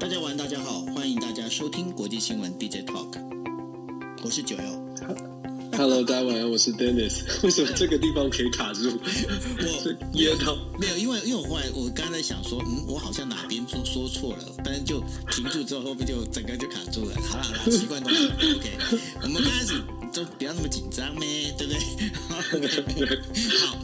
大家晚，大家好，欢迎大家收听国际新闻 DJ Talk，我是九幺。Hello，大家晚安，我是 Dennis。为什么这个地方可以卡住？我噎到没有，因为因为我后来我刚才在想说，嗯，我好像哪边说说错了，但是就停住之后，后面就整个就卡住了。好了好了，习惯都 OK。我们刚开始就不要那么紧张呗，对不对？好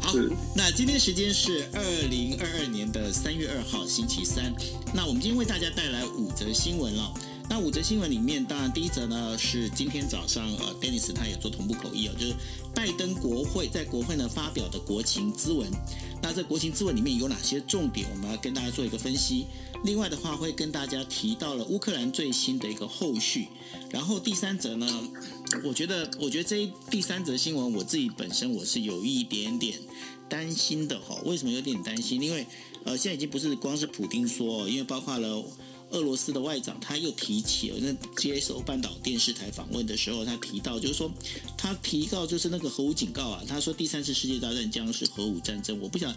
好，那今天时间是二零二二年的三月二号星期三。那我们今天为大家带来五则新闻了。那五则新闻里面，当然第一则呢是今天早上呃，Dennis 他也做同步口译哦，就是拜登国会在国会呢发表的国情咨文。那这国情咨文里面有哪些重点？我们要跟大家做一个分析。另外的话，会跟大家提到了乌克兰最新的一个后续。然后第三则呢，我觉得，我觉得这第三则新闻，我自己本身我是有一点点担心的哈。为什么有点担心？因为呃，现在已经不是光是普丁说，因为包括了。俄罗斯的外长他又提起了，那接受半岛电视台访问的时候，他提到就是说，他提到就是那个核武警告啊，他说第三次世界大战将是核武战争。我不想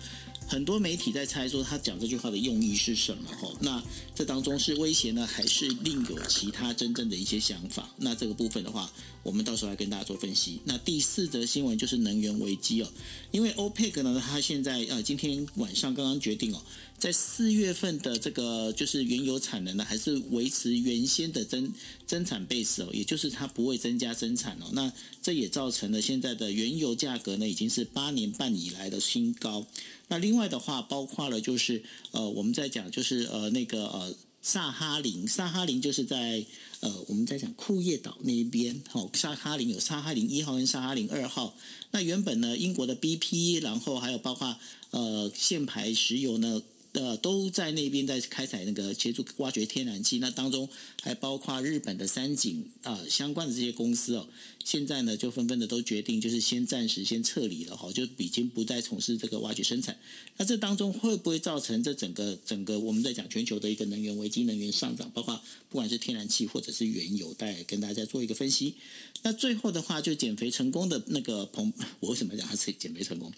很多媒体在猜说他讲这句话的用意是什么哈？那这当中是威胁呢，还是另有其他真正的一些想法？那这个部分的话，我们到时候来跟大家做分析。那第四则新闻就是能源危机哦，因为 OPEC 呢，他现在呃今天晚上刚刚决定哦。在四月份的这个就是原油产能呢，还是维持原先的增增产 base 哦，也就是它不会增加生产哦。那这也造成了现在的原油价格呢，已经是八年半以来的新高。那另外的话，包括了就是呃，我们在讲就是呃那个呃萨哈林，萨哈林就是在呃我们在讲库页岛那一边哦，萨哈林有萨哈林一号跟萨哈林二号。那原本呢，英国的 BP，然后还有包括呃限排石油呢。呃，都在那边在开采那个协助挖掘天然气，那当中还包括日本的三井啊、相关的这些公司哦，现在呢就纷纷的都决定就是先暂时先撤离了哈，就已经不再从事这个挖掘生产。那这当中会不会造成这整个整个我们在讲全球的一个能源危机、能源上涨，包括不管是天然气或者是原油，带跟大家做一个分析。那最后的话，就减肥成功的那个彭，我为什么讲他是减肥成功？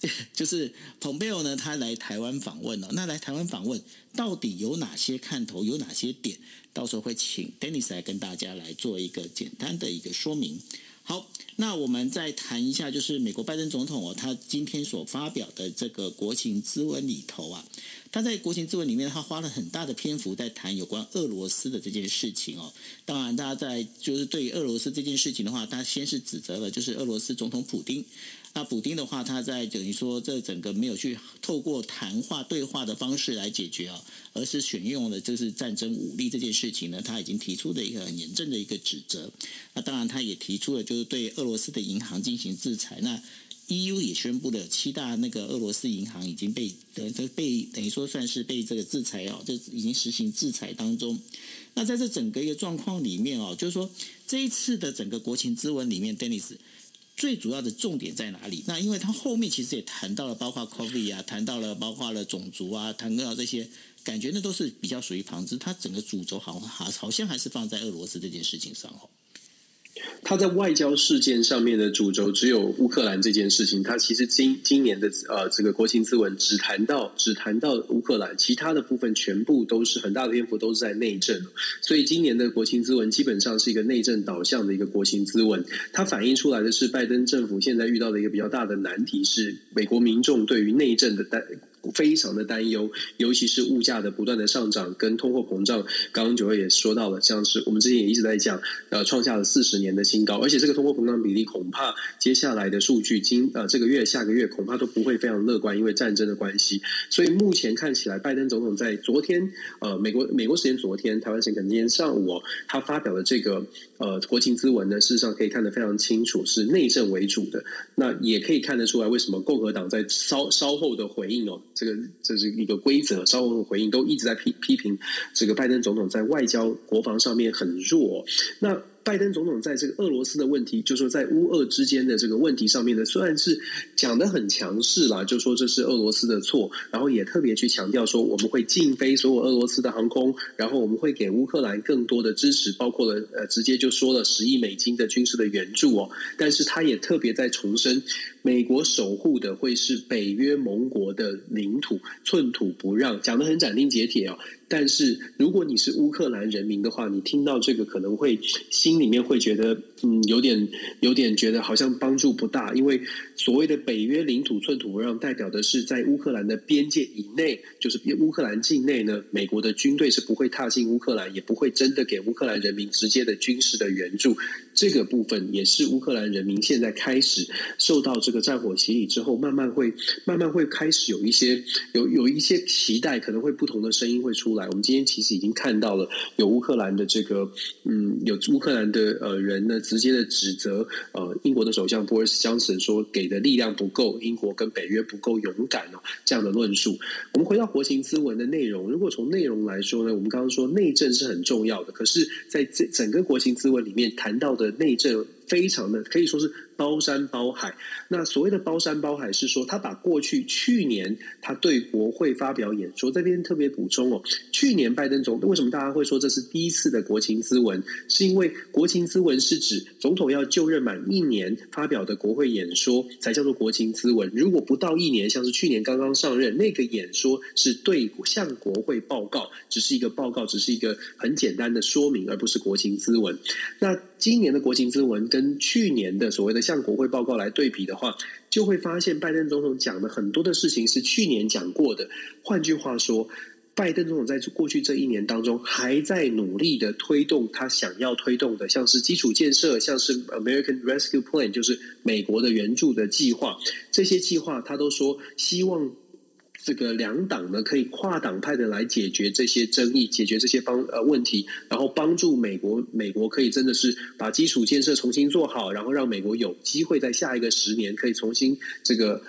就是蓬佩奥呢，他来台湾访问了。那来台湾访问到底有哪些看头，有哪些点？到时候会请 Dennis 来跟大家来做一个简单的一个说明。好，那我们再谈一下，就是美国拜登总统哦，他今天所发表的这个国情咨文里头啊，他在国情咨文里面，他花了很大的篇幅在谈有关俄罗斯的这件事情哦。当然，大家在就是对于俄罗斯这件事情的话，他先是指责了就是俄罗斯总统普丁。那普丁的话，他在等于说这整个没有去透过谈话对话的方式来解决啊，而是选用了就是战争武力这件事情呢，他已经提出了一个很严正的一个指责。那当然，他也提出了就是对俄罗斯的银行进行制裁。那 EU 也宣布了七大那个俄罗斯银行已经被等于被等于说算是被这个制裁哦，就已经实行制裁当中。那在这整个一个状况里面哦，就是说这一次的整个国情咨文里面，Dennis。最主要的重点在哪里？那因为他后面其实也谈到了，包括 COVID 啊，谈到了包括了种族啊，谈到了这些，感觉那都是比较属于旁支。他整个主轴好像好好像还是放在俄罗斯这件事情上哦。他在外交事件上面的主轴只有乌克兰这件事情。他其实今今年的呃这个国情咨文只谈到只谈到乌克兰，其他的部分全部都是很大的篇幅都是在内政。所以今年的国情咨文基本上是一个内政导向的一个国情咨文。它反映出来的是拜登政府现在遇到的一个比较大的难题是美国民众对于内政的担。非常的担忧，尤其是物价的不断的上涨跟通货膨胀。刚刚九位也说到了，像是我们之前也一直在讲，呃，创下了四十年的新高，而且这个通货膨胀比例恐怕接下来的数据，今呃这个月、下个月恐怕都不会非常乐观，因为战争的关系。所以目前看起来，拜登总统在昨天，呃，美国美国时间昨天，台湾时间今天上午，他发表的这个呃国情咨文呢，事实上可以看得非常清楚，是内政为主的。那也可以看得出来，为什么共和党在稍稍后的回应哦。这个这是一个规则，稍后回应都一直在批批评这个拜登总统在外交国防上面很弱。那拜登总统在这个俄罗斯的问题，就是说在乌俄之间的这个问题上面呢，虽然是讲得很强势啦，就说这是俄罗斯的错，然后也特别去强调说我们会禁飞所有俄罗斯的航空，然后我们会给乌克兰更多的支持，包括了呃直接就说了十亿美金的军事的援助哦。但是他也特别在重申，美国守护的会是北约盟国的领土，寸土不让，讲得很斩钉截铁哦。但是如果你是乌克兰人民的话，你听到这个可能会心里面会觉得，嗯，有点有点觉得好像帮助不大，因为所谓的北约领土寸土不让，代表的是在乌克兰的边界以内，就是乌克兰境内呢，美国的军队是不会踏进乌克兰，也不会真的给乌克兰人民直接的军事的援助。这个部分也是乌克兰人民现在开始受到这个战火洗礼之后，慢慢会慢慢会开始有一些有有一些期待，可能会不同的声音会出来。我们今天其实已经看到了有乌克兰的这个嗯，有乌克兰的呃人呢，直接的指责呃英国的首相波尔斯江森说给的力量不够，英国跟北约不够勇敢哦，这样的论述。我们回到国情咨文的内容，如果从内容来说呢，我们刚刚说内政是很重要的，可是在这整个国情咨文里面谈到的。内政非常的可以说是。包山包海，那所谓的包山包海是说，他把过去去年他对国会发表演说，这边特别补充哦，去年拜登总为什么大家会说这是第一次的国情咨文？是因为国情咨文是指总统要就任满一年发表的国会演说才叫做国情咨文。如果不到一年，像是去年刚刚上任那个演说是对向国会报告，只是一个报告，只是一个很简单的说明，而不是国情咨文。那今年的国情咨文跟跟去年的所谓的。向国会报告来对比的话，就会发现拜登总统讲的很多的事情是去年讲过的。换句话说，拜登总统在过去这一年当中，还在努力的推动他想要推动的，像是基础建设，像是 American Rescue Plan，就是美国的援助的计划。这些计划，他都说希望。这个两党呢，可以跨党派的来解决这些争议，解决这些帮呃问题，然后帮助美国，美国可以真的是把基础建设重新做好，然后让美国有机会在下一个十年可以重新这个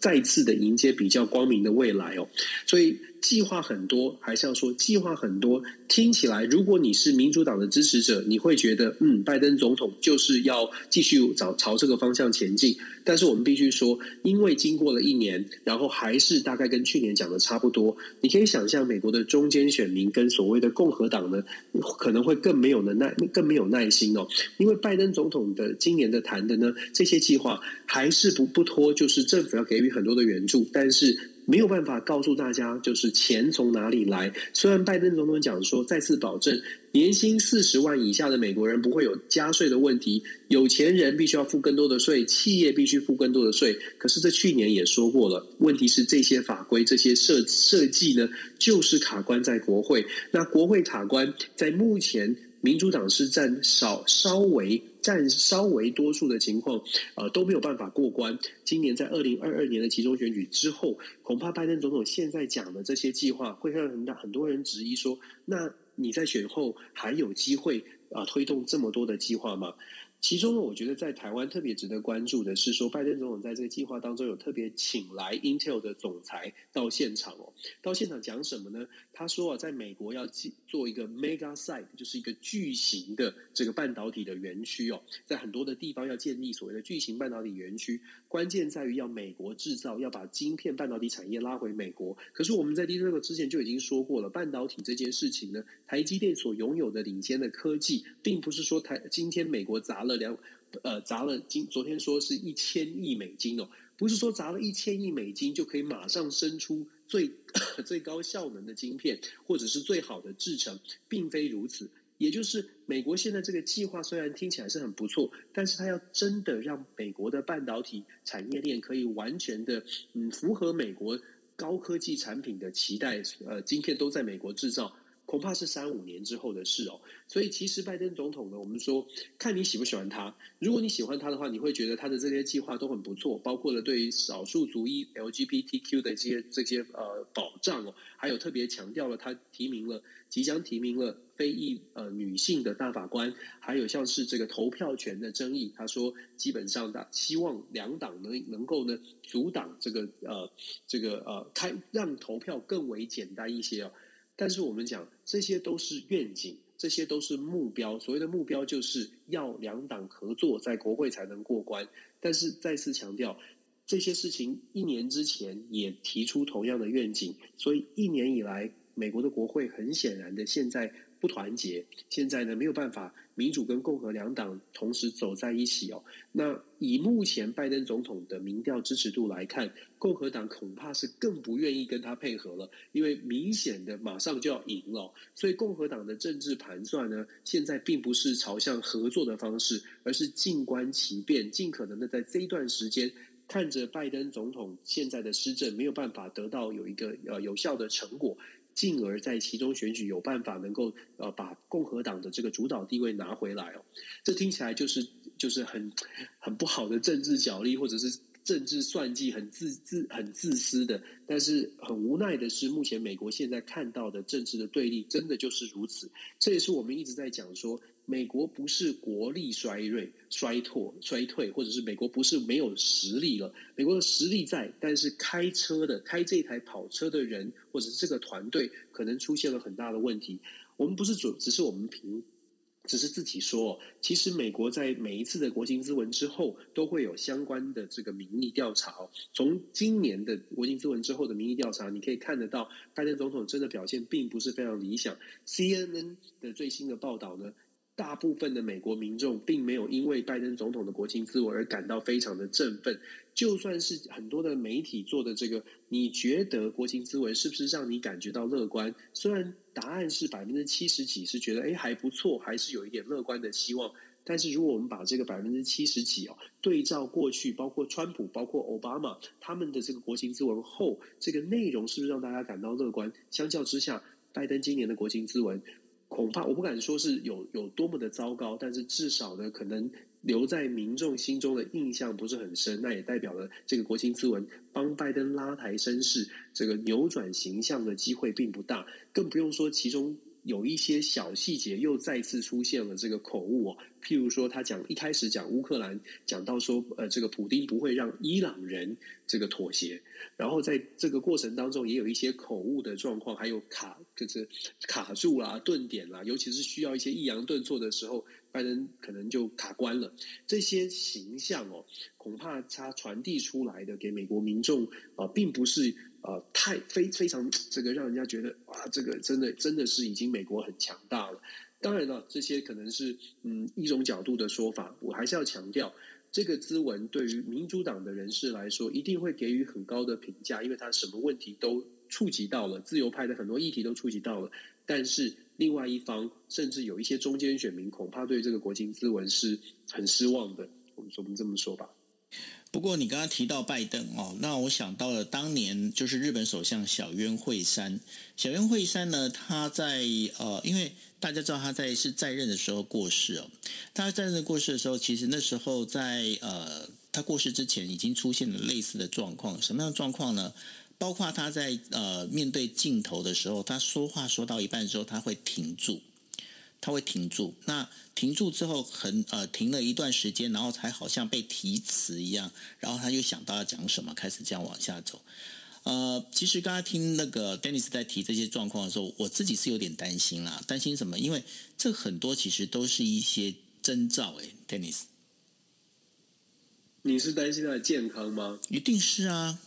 再次的迎接比较光明的未来哦，所以。计划很多，还是要说计划很多。听起来，如果你是民主党的支持者，你会觉得，嗯，拜登总统就是要继续找朝这个方向前进。但是我们必须说，因为经过了一年，然后还是大概跟去年讲的差不多。你可以想象，美国的中间选民跟所谓的共和党呢，可能会更没有能耐，更没有耐心哦。因为拜登总统的今年的谈的呢，这些计划还是不不拖，就是政府要给予很多的援助，但是。没有办法告诉大家，就是钱从哪里来。虽然拜登总统讲说，再次保证年薪四十万以下的美国人不会有加税的问题，有钱人必须要付更多的税，企业必须付更多的税。可是，这去年也说过了，问题是这些法规、这些设设计呢，就是卡关在国会。那国会卡关，在目前。民主党是占少稍微占稍微多数的情况，呃都没有办法过关。今年在二零二二年的集中选举之后，恐怕拜登总统现在讲的这些计划，会让很大很多人质疑说：那你在选后还有机会啊、推动这么多的计划吗？其中呢，我觉得在台湾特别值得关注的是说，拜登总统在这个计划当中有特别请来 Intel 的总裁到现场哦。到现场讲什么呢？他说啊，在美国要做一个 mega site，就是一个巨型的这个半导体的园区哦，在很多的地方要建立所谓的巨型半导体园区。关键在于要美国制造，要把晶片半导体产业拉回美国。可是我们在第六个之前就已经说过了，半导体这件事情呢，台积电所拥有的领先的科技，并不是说台今天美国砸了。两呃砸了今昨天说是一千亿美金哦，不是说砸了一千亿美金就可以马上生出最 最高效能的晶片，或者是最好的制程，并非如此。也就是美国现在这个计划虽然听起来是很不错，但是它要真的让美国的半导体产业链可以完全的嗯符合美国高科技产品的期待，呃，晶片都在美国制造。恐怕是三五年之后的事哦，所以其实拜登总统呢，我们说看你喜不喜欢他。如果你喜欢他的话，你会觉得他的这些计划都很不错，包括了对于少数族裔 LGBTQ 的这些这些呃保障哦，还有特别强调了他提名了即将提名了非裔呃女性的大法官，还有像是这个投票权的争议，他说基本上他希望两党能能够呢阻挡这个呃这个呃开让投票更为简单一些哦。但是我们讲，这些都是愿景，这些都是目标。所谓的目标，就是要两党合作，在国会才能过关。但是再次强调，这些事情一年之前也提出同样的愿景，所以一年以来，美国的国会很显然的现在不团结，现在呢没有办法民主跟共和两党同时走在一起哦。那以目前拜登总统的民调支持度来看，共和党恐怕是更不愿意跟他配合了，因为明显的马上就要赢了。所以共和党的政治盘算呢，现在并不是朝向合作的方式，而是静观其变，尽可能的在这一段时间。看着拜登总统现在的施政没有办法得到有一个呃有效的成果，进而在其中选举有办法能够呃把共和党的这个主导地位拿回来哦，这听起来就是就是很很不好的政治角力或者是政治算计，很自自很自私的。但是很无奈的是，目前美国现在看到的政治的对立，真的就是如此。这也是我们一直在讲说。美国不是国力衰锐、衰退、衰退，或者是美国不是没有实力了。美国的实力在，但是开车的、开这台跑车的人，或者是这个团队，可能出现了很大的问题。我们不是只只是我们凭，只是自己说。其实美国在每一次的国情咨文之后，都会有相关的这个民意调查。从今年的国情咨文之后的民意调查，你可以看得到，拜登总统真的表现并不是非常理想。CNN 的最新的报道呢？大部分的美国民众并没有因为拜登总统的国情咨文而感到非常的振奋，就算是很多的媒体做的这个，你觉得国情咨文是不是让你感觉到乐观？虽然答案是百分之七十几是觉得诶还不错，还是有一点乐观的希望，但是如果我们把这个百分之七十几哦对照过去，包括川普、包括奥巴马他们的这个国情咨文后，这个内容是不是让大家感到乐观？相较之下，拜登今年的国情咨文。恐怕我不敢说是有有多么的糟糕，但是至少呢，可能留在民众心中的印象不是很深。那也代表了这个国情咨文帮拜登拉抬声势，这个扭转形象的机会并不大，更不用说其中。有一些小细节又再次出现了这个口误哦，譬如说他讲一开始讲乌克兰，讲到说呃这个普丁不会让伊朗人这个妥协，然后在这个过程当中也有一些口误的状况，还有卡就是卡住啦、顿点啦，尤其是需要一些抑扬顿挫的时候，拜登可能就卡关了。这些形象哦，恐怕他传递出来的给美国民众啊，并不是。呃，太非非常这个让人家觉得哇，这个真的真的是已经美国很强大了。当然了，这些可能是嗯一种角度的说法，我还是要强调，这个咨文对于民主党的人士来说，一定会给予很高的评价，因为他什么问题都触及到了，自由派的很多议题都触及到了。但是另外一方，甚至有一些中间选民，恐怕对这个国情咨文是很失望的。我们说我们这么说吧。不过你刚刚提到拜登哦，那我想到了当年就是日本首相小渊惠山。小渊惠山呢，他在呃，因为大家知道他在是在任的时候过世哦。他在任过世的时候，其实那时候在呃他过世之前已经出现了类似的状况。什么样的状况呢？包括他在呃面对镜头的时候，他说话说到一半之后，他会停住。他会停住，那停住之后很呃停了一段时间，然后才好像被提词一样，然后他又想到要讲什么，开始这样往下走。呃，其实刚才听那个 Dennis 在提这些状况的时候，我自己是有点担心啦。担心什么？因为这很多其实都是一些征兆。哎，Dennis，你是担心他的健康吗？一定是啊。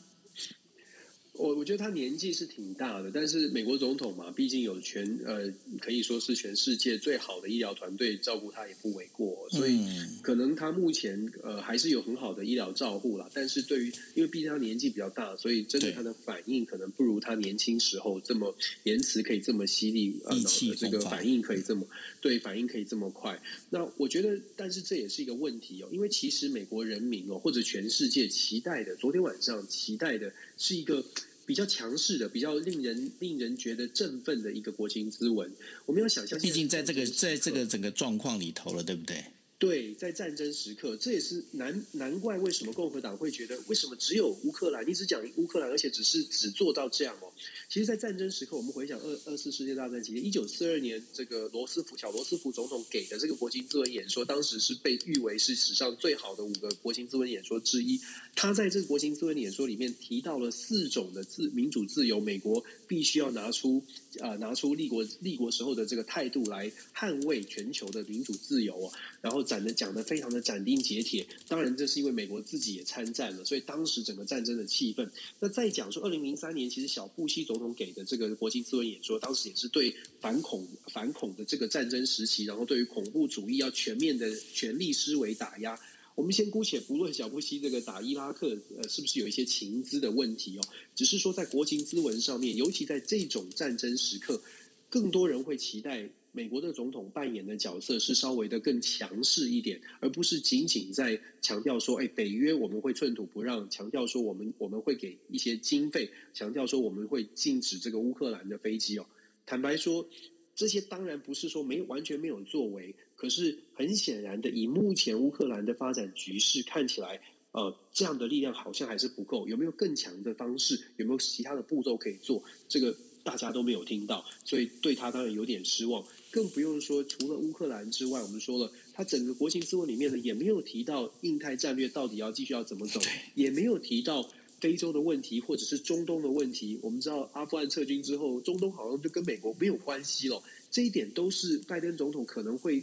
我我觉得他年纪是挺大的，但是美国总统嘛，毕竟有全呃，可以说是全世界最好的医疗团队照顾他也不为过，所以可能他目前呃还是有很好的医疗照护啦。但是对于因为毕竟他年纪比较大，所以真的他的反应可能不如他年轻时候这么言辞可以这么犀利，呃，这个反应可以这么对反应可以这么快。那我觉得，但是这也是一个问题哦，因为其实美国人民哦，或者全世界期待的，昨天晚上期待的是一个。比较强势的，比较令人令人觉得振奋的一个国情咨文，我们要想象，毕竟在这个在这个整个状况里头了，对不对？对，在战争时刻，这也是难难怪为什么共和党会觉得，为什么只有乌克兰？你只讲乌克兰，而且只是只做到这样哦。其实，在战争时刻，我们回想二二次世界大战期间，一九四二年，这个罗斯福小罗斯福总统给的这个国情咨文演说，当时是被誉为是史上最好的五个国情咨文演说之一。他在这个国情咨文演说里面提到了四种的自民主自由，美国必须要拿出啊、拿出立国立国时候的这个态度来捍卫全球的民主自由啊。然后讲的讲的非常的斩钉截铁。当然，这是因为美国自己也参战了，所以当时整个战争的气氛。那再讲说，二零零三年其实小布希总总统给的这个国情咨文演说，当时也是对反恐反恐的这个战争时期，然后对于恐怖主义要全面的权力思维打压。我们先姑且不论小布希这个打伊拉克呃是不是有一些情资的问题哦，只是说在国情咨文上面，尤其在这种战争时刻，更多人会期待。美国的总统扮演的角色是稍微的更强势一点，而不是仅仅在强调说，哎，北约我们会寸土不让，强调说我们我们会给一些经费，强调说我们会禁止这个乌克兰的飞机哦。坦白说，这些当然不是说没完全没有作为，可是很显然的，以目前乌克兰的发展局势看起来，呃，这样的力量好像还是不够。有没有更强的方式？有没有其他的步骤可以做？这个大家都没有听到，所以对他当然有点失望。更不用说，除了乌克兰之外，我们说了，他整个国情咨文里面呢，也没有提到印太战略到底要继续要怎么走，也没有提到非洲的问题或者是中东的问题。我们知道阿富汗撤军之后，中东好像就跟美国没有关系了。这一点都是拜登总统可能会，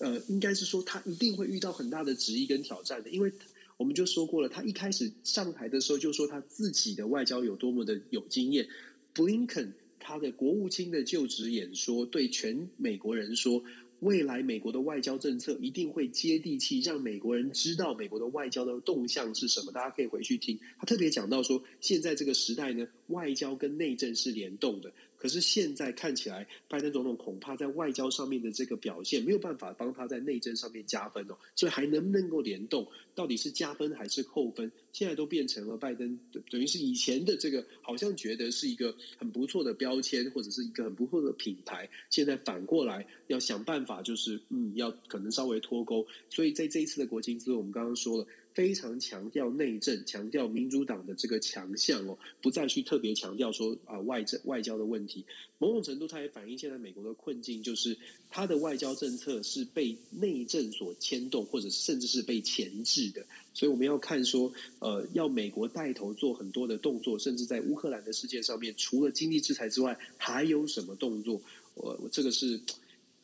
呃，应该是说他一定会遇到很大的质疑跟挑战的，因为我们就说过了，他一开始上台的时候就说他自己的外交有多么的有经验，布林肯。他的国务卿的就职演说，对全美国人说。未来美国的外交政策一定会接地气，让美国人知道美国的外交的动向是什么。大家可以回去听，他特别讲到说，现在这个时代呢，外交跟内政是联动的。可是现在看起来，拜登总统恐怕在外交上面的这个表现没有办法帮他在内政上面加分哦。所以还能不能够联动，到底是加分还是扣分？现在都变成了拜登等于是以前的这个，好像觉得是一个很不错的标签，或者是一个很不错的品牌。现在反过来要想办法。就是嗯，要可能稍微脱钩，所以在这一次的国情咨文，我们刚刚说了，非常强调内政，强调民主党的这个强项哦，不再去特别强调说啊外政外交的问题。某种程度，它也反映现在美国的困境，就是它的外交政策是被内政所牵动，或者甚至是被钳制的。所以我们要看说，呃，要美国带头做很多的动作，甚至在乌克兰的事件上面，除了经济制裁之外，还有什么动作？我我这个是。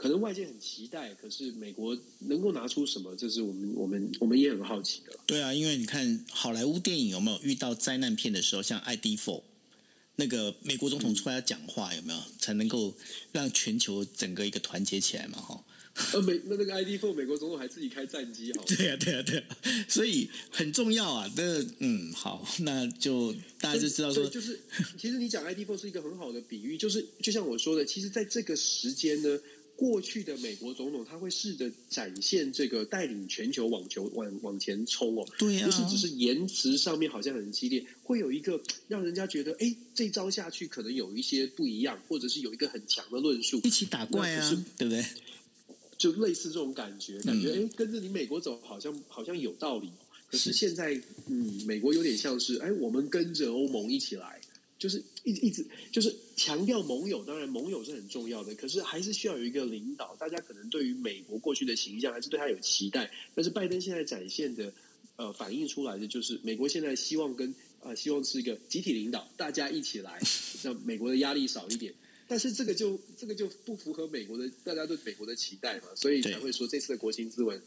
可能外界很期待，可是美国能够拿出什么？这是我们我们我们也很好奇的。对啊，因为你看好莱坞电影有没有遇到灾难片的时候，像《ID4》，那个美国总统出来讲话有没有，才能够让全球整个一个团结起来嘛？哈。呃，美那那个 ID Four 美国总统还自己开战机，好。对啊，对啊，对啊，所以很重要啊。那嗯，好，那就大家就知道说，就是其实你讲 ID Four 是一个很好的比喻，就是就像我说的，其实在这个时间呢。过去的美国总统他会试着展现这个带领全球网球往往前冲哦，对啊，不是只是言辞上面好像很激烈，会有一个让人家觉得，哎，这招下去可能有一些不一样，或者是有一个很强的论述，一起打怪啊，对不对？就类似这种感觉，感觉哎，跟着你美国走，好像好像有道理。可是现在，嗯，美国有点像是，哎，我们跟着欧盟一起来。就是一直一直就是强调盟友，当然盟友是很重要的，可是还是需要有一个领导。大家可能对于美国过去的形象还是对他有期待，但是拜登现在展现的呃反映出来的就是美国现在希望跟呃希望是一个集体领导，大家一起来，让美国的压力少一点。但是这个就这个就不符合美国的大家对美国的期待嘛，所以才会说这次的国情咨文。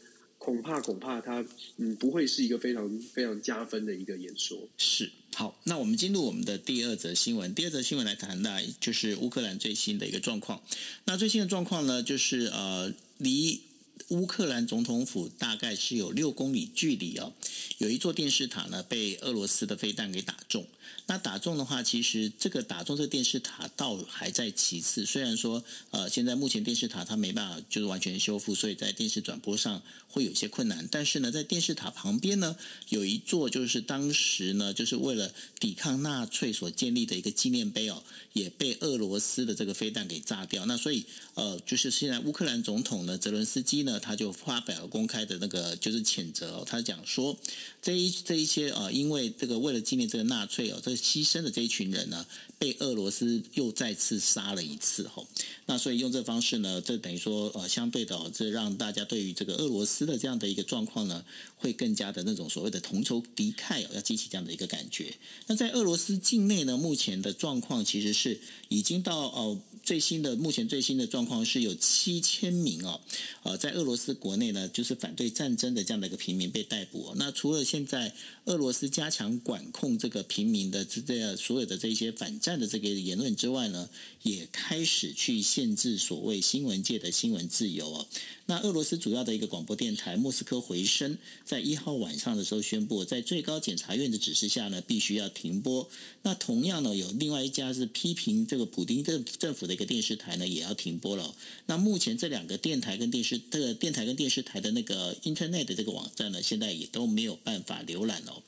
恐怕恐怕他嗯不会是一个非常非常加分的一个演说。是，好，那我们进入我们的第二则新闻。第二则新闻来谈的，就是乌克兰最新的一个状况。那最新的状况呢，就是呃离。乌克兰总统府大概是有六公里距离哦，有一座电视塔呢被俄罗斯的飞弹给打中。那打中的话，其实这个打中这个电视塔倒还在其次。虽然说呃现在目前电视塔它没办法就是完全修复，所以在电视转播上会有些困难。但是呢，在电视塔旁边呢有一座就是当时呢就是为了抵抗纳粹所建立的一个纪念碑哦，也被俄罗斯的这个飞弹给炸掉。那所以呃就是现在乌克兰总统呢泽伦斯基呢。他就发表了公开的那个就是谴责哦，他讲说这一这一些呃，因为这个为了纪念这个纳粹哦，这牺牲的这一群人呢，被俄罗斯又再次杀了一次吼。那所以用这方式呢，这等于说呃，相对的，这让大家对于这个俄罗斯的这样的一个状况呢，会更加的那种所谓的同仇敌忾哦，要激起这样的一个感觉。那在俄罗斯境内呢，目前的状况其实是已经到哦最新的目前最新的状况是有七千名哦，呃在。俄罗斯国内呢，就是反对战争的这样的一个平民被逮捕。那除了现在俄罗斯加强管控这个平民的这这所有的这些反战的这个言论之外呢，也开始去限制所谓新闻界的新闻自由哦。那俄罗斯主要的一个广播电台莫斯科回声，在一号晚上的时候宣布，在最高检察院的指示下呢，必须要停播。那同样呢，有另外一家是批评这个普丁政政府的一个电视台呢，也要停播了。那目前这两个电台跟电视，这个电台跟电视台的那个 Internet 的这个网站呢，现在也都没有办法浏览哦。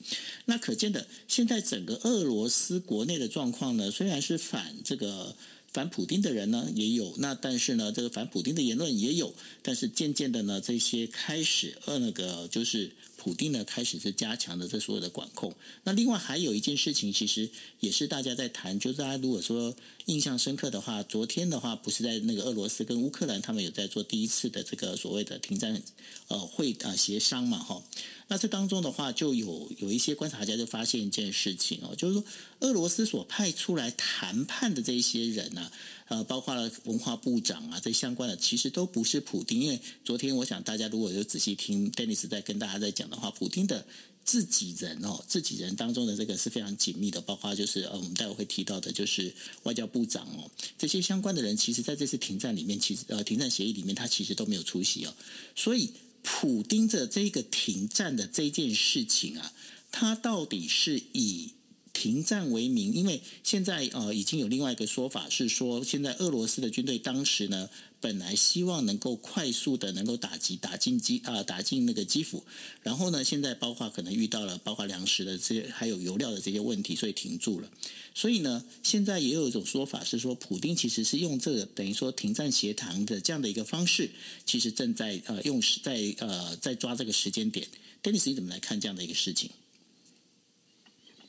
那可见的，现在整个俄罗斯国内的状况呢，虽然是反这个。反普丁的人呢也有，那但是呢，这个反普丁的言论也有，但是渐渐的呢，这些开始呃那个就是普丁呢开始是加强的这所有的管控。那另外还有一件事情，其实也是大家在谈，就是大家如果说印象深刻的话，昨天的话不是在那个俄罗斯跟乌克兰他们有在做第一次的这个所谓的停战呃会啊协商嘛哈。那这当中的话，就有有一些观察家就发现一件事情哦，就是说俄罗斯所派出来谈判的这些人呢、呃，包括了文化部长啊，这相关的其实都不是普丁。因为昨天我想大家如果有仔细听 Dennis 在跟大家在讲的话，普丁的自己人哦，自己人当中的这个是非常紧密的，包括就是呃，我们待会会提到的，就是外交部长哦，这些相关的人，其实在这次停战里面，其实呃，停战协议里面，他其实都没有出席哦，所以。普丁的这个停战的这件事情啊，他到底是以停战为名？因为现在呃已经有另外一个说法是说，现在俄罗斯的军队当时呢。本来希望能够快速的能够打击打进基啊打进那个基辅，然后呢，现在包括可能遇到了包括粮食的这些还有油料的这些问题，所以停住了。所以呢，现在也有一种说法是说，普丁其实是用这个等于说停战协谈的这样的一个方式，其实正在呃用在呃在抓这个时间点。Dennis，你怎么来看这样的一个事情？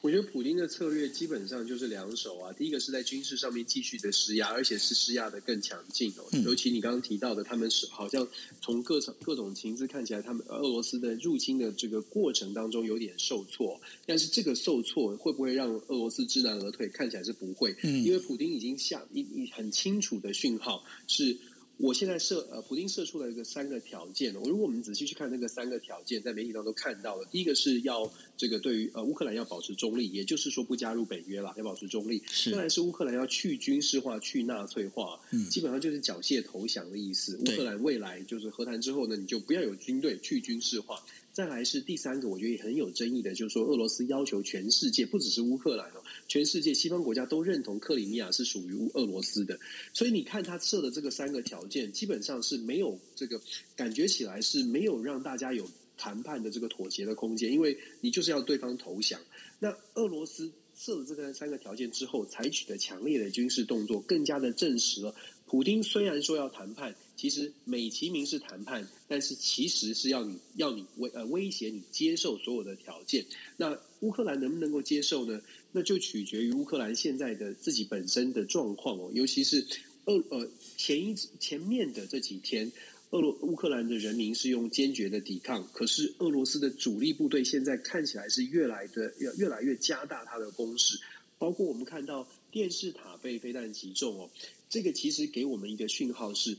我觉得普京的策略基本上就是两手啊，第一个是在军事上面继续的施压，而且是施压的更强劲哦。尤其你刚刚提到的，他们是好像从各种各种情资看起来，他们俄罗斯的入侵的这个过程当中有点受挫，但是这个受挫会不会让俄罗斯知难而退？看起来是不会，因为普京已经下一一很清楚的讯号是。我现在设呃，普丁设出了一个三个条件。如果我们仔细去看那个三个条件，在媒体当中都看到了。第一个是要这个对于呃乌克兰要保持中立，也就是说不加入北约了，要保持中立。是。当然是乌克兰要去军事化、去纳粹化，嗯，基本上就是缴械投降的意思。乌克兰未来就是和谈之后呢，你就不要有军队，去军事化。再来是第三个，我觉得也很有争议的，就是说俄罗斯要求全世界，不只是乌克兰哦，全世界西方国家都认同克里米亚是属于乌俄罗斯的。所以你看他设的这个三个条件，基本上是没有这个感觉起来是没有让大家有谈判的这个妥协的空间，因为你就是要对方投降。那俄罗斯设了这个三个条件之后，采取的强烈的军事动作，更加的证实了普丁虽然说要谈判。其实美其名是谈判，但是其实是要你要你威呃威胁你接受所有的条件。那乌克兰能不能够接受呢？那就取决于乌克兰现在的自己本身的状况哦。尤其是俄呃前一前面的这几天，俄罗乌克兰的人民是用坚决的抵抗，可是俄罗斯的主力部队现在看起来是越来的越越来越加大他的攻势，包括我们看到电视塔被飞弹击中哦，这个其实给我们一个讯号是。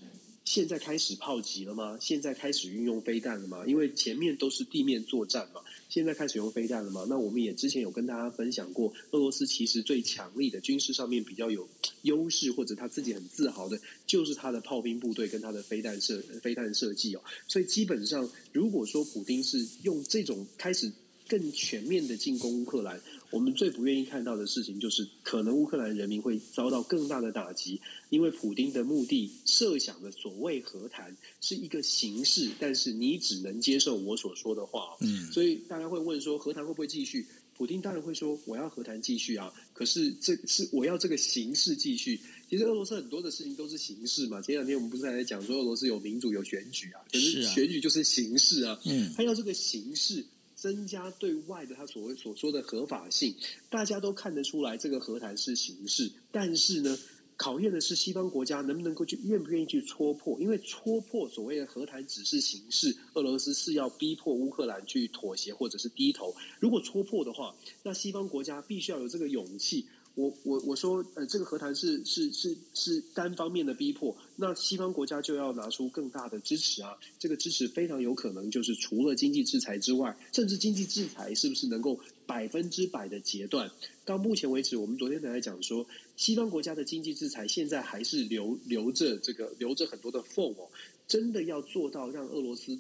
现在开始炮击了吗？现在开始运用飞弹了吗？因为前面都是地面作战嘛，现在开始用飞弹了吗？那我们也之前有跟大家分享过，俄罗斯其实最强力的军事上面比较有 优势，或者他自己很自豪的，就是他的炮兵部队跟他的飞弹设飞弹设计哦。所以基本上，如果说普丁是用这种开始更全面的进攻乌克兰。我们最不愿意看到的事情，就是可能乌克兰人民会遭到更大的打击，因为普丁的目的设想的所谓和谈是一个形式，但是你只能接受我所说的话。嗯，所以大家会问说，和谈会不会继续？普丁当然会说，我要和谈继续啊。可是这是我要这个形式继续。其实俄罗斯很多的事情都是形式嘛。前两天我们不是还在讲说，俄罗斯有民主有选举啊，可是选举就是形式啊。嗯，他要这个形式。增加对外的他所谓所说的合法性，大家都看得出来，这个和谈是形式。但是呢，考验的是西方国家能不能够去愿不愿意去戳破，因为戳破所谓的和谈只是形式，俄罗斯是要逼迫乌克兰去妥协或者是低头。如果戳破的话，那西方国家必须要有这个勇气。我我我说，呃，这个和谈是是是是单方面的逼迫，那西方国家就要拿出更大的支持啊！这个支持非常有可能就是除了经济制裁之外，甚至经济制裁是不是能够百分之百的截断？到目前为止，我们昨天才在讲说，西方国家的经济制裁现在还是留留着这个留着很多的缝哦，真的要做到让俄罗斯。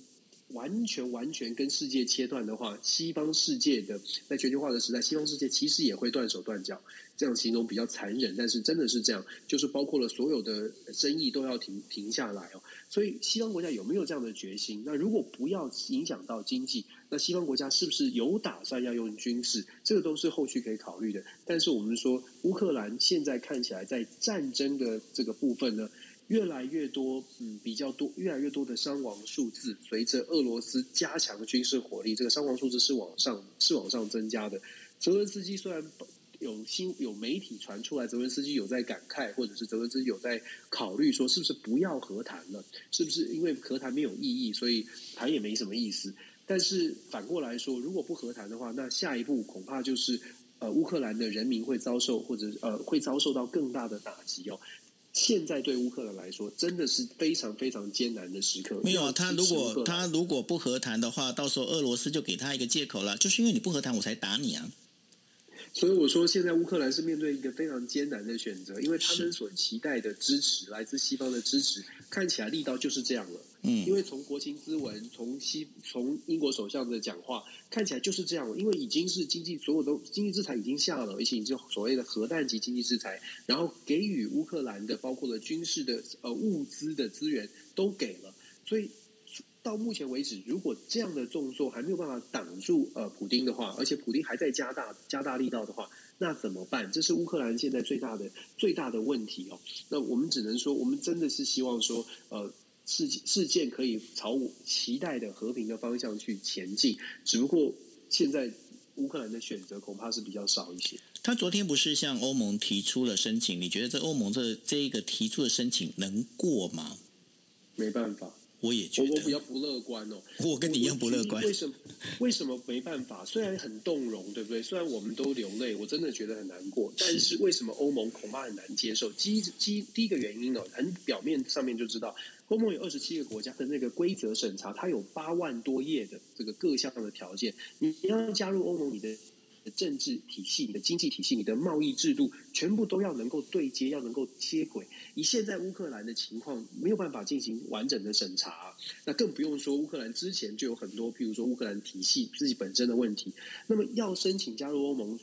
完全完全跟世界切断的话，西方世界的在全球化的时代，西方世界其实也会断手断脚。这样形容比较残忍，但是真的是这样，就是包括了所有的生意都要停停下来哦。所以西方国家有没有这样的决心？那如果不要影响到经济，那西方国家是不是有打算要用军事？这个都是后续可以考虑的。但是我们说，乌克兰现在看起来在战争的这个部分呢，越来越多，嗯，比较多，越来越多的伤亡数字，随着俄罗斯加强军事火力，这个伤亡数字是往上，是往上增加的。泽伦斯基虽然有新有媒体传出来，泽伦斯基有在感慨，或者是泽伦斯基有在考虑说，是不是不要和谈了？是不是因为和谈没有意义，所以谈也没什么意思？但是反过来说，如果不和谈的话，那下一步恐怕就是呃，乌克兰的人民会遭受，或者呃，会遭受到更大的打击哦。现在对乌克兰来说，真的是非常非常艰难的时刻。没有啊，他如果他如果不和谈的话，到时候俄罗斯就给他一个借口了，就是因为你不和谈，我才打你啊。所以我说，现在乌克兰是面对一个非常艰难的选择，因为他们所期待的支持，来自西方的支持，看起来力道就是这样了。嗯，因为从国情咨文，从西从英国首相的讲话，看起来就是这样。因为已经是经济所有的经济制裁已经下了，而且已经所谓的核弹级经济制裁，然后给予乌克兰的包括了军事的呃物资的资源都给了，所以。到目前为止，如果这样的动作还没有办法挡住呃普丁的话，而且普丁还在加大加大力道的话，那怎么办？这是乌克兰现在最大的最大的问题哦。那我们只能说，我们真的是希望说，呃，事事件可以朝我期待的和平的方向去前进。只不过现在乌克兰的选择恐怕是比较少一些。他昨天不是向欧盟提出了申请？你觉得这欧盟这这一个提出的申请能过吗？没办法。我也觉得，我比较不乐观哦。我跟你一样不乐观。为什么？为什么没办法？虽然很动容，对不对？虽然我们都流泪，我真的觉得很难过。但是为什么欧盟恐怕很难接受？第一，第第一个原因呢，很表面上面就知道，欧盟有二十七个国家的那个规则审查，它有八万多页的这个各项的条件。你要加入欧盟，你的。政治体系、你的经济体系、你的贸易制度，全部都要能够对接，要能够接轨。以现在乌克兰的情况，没有办法进行完整的审查，那更不用说乌克兰之前就有很多，譬如说乌克兰体系自己本身的问题。那么要申请加入欧盟，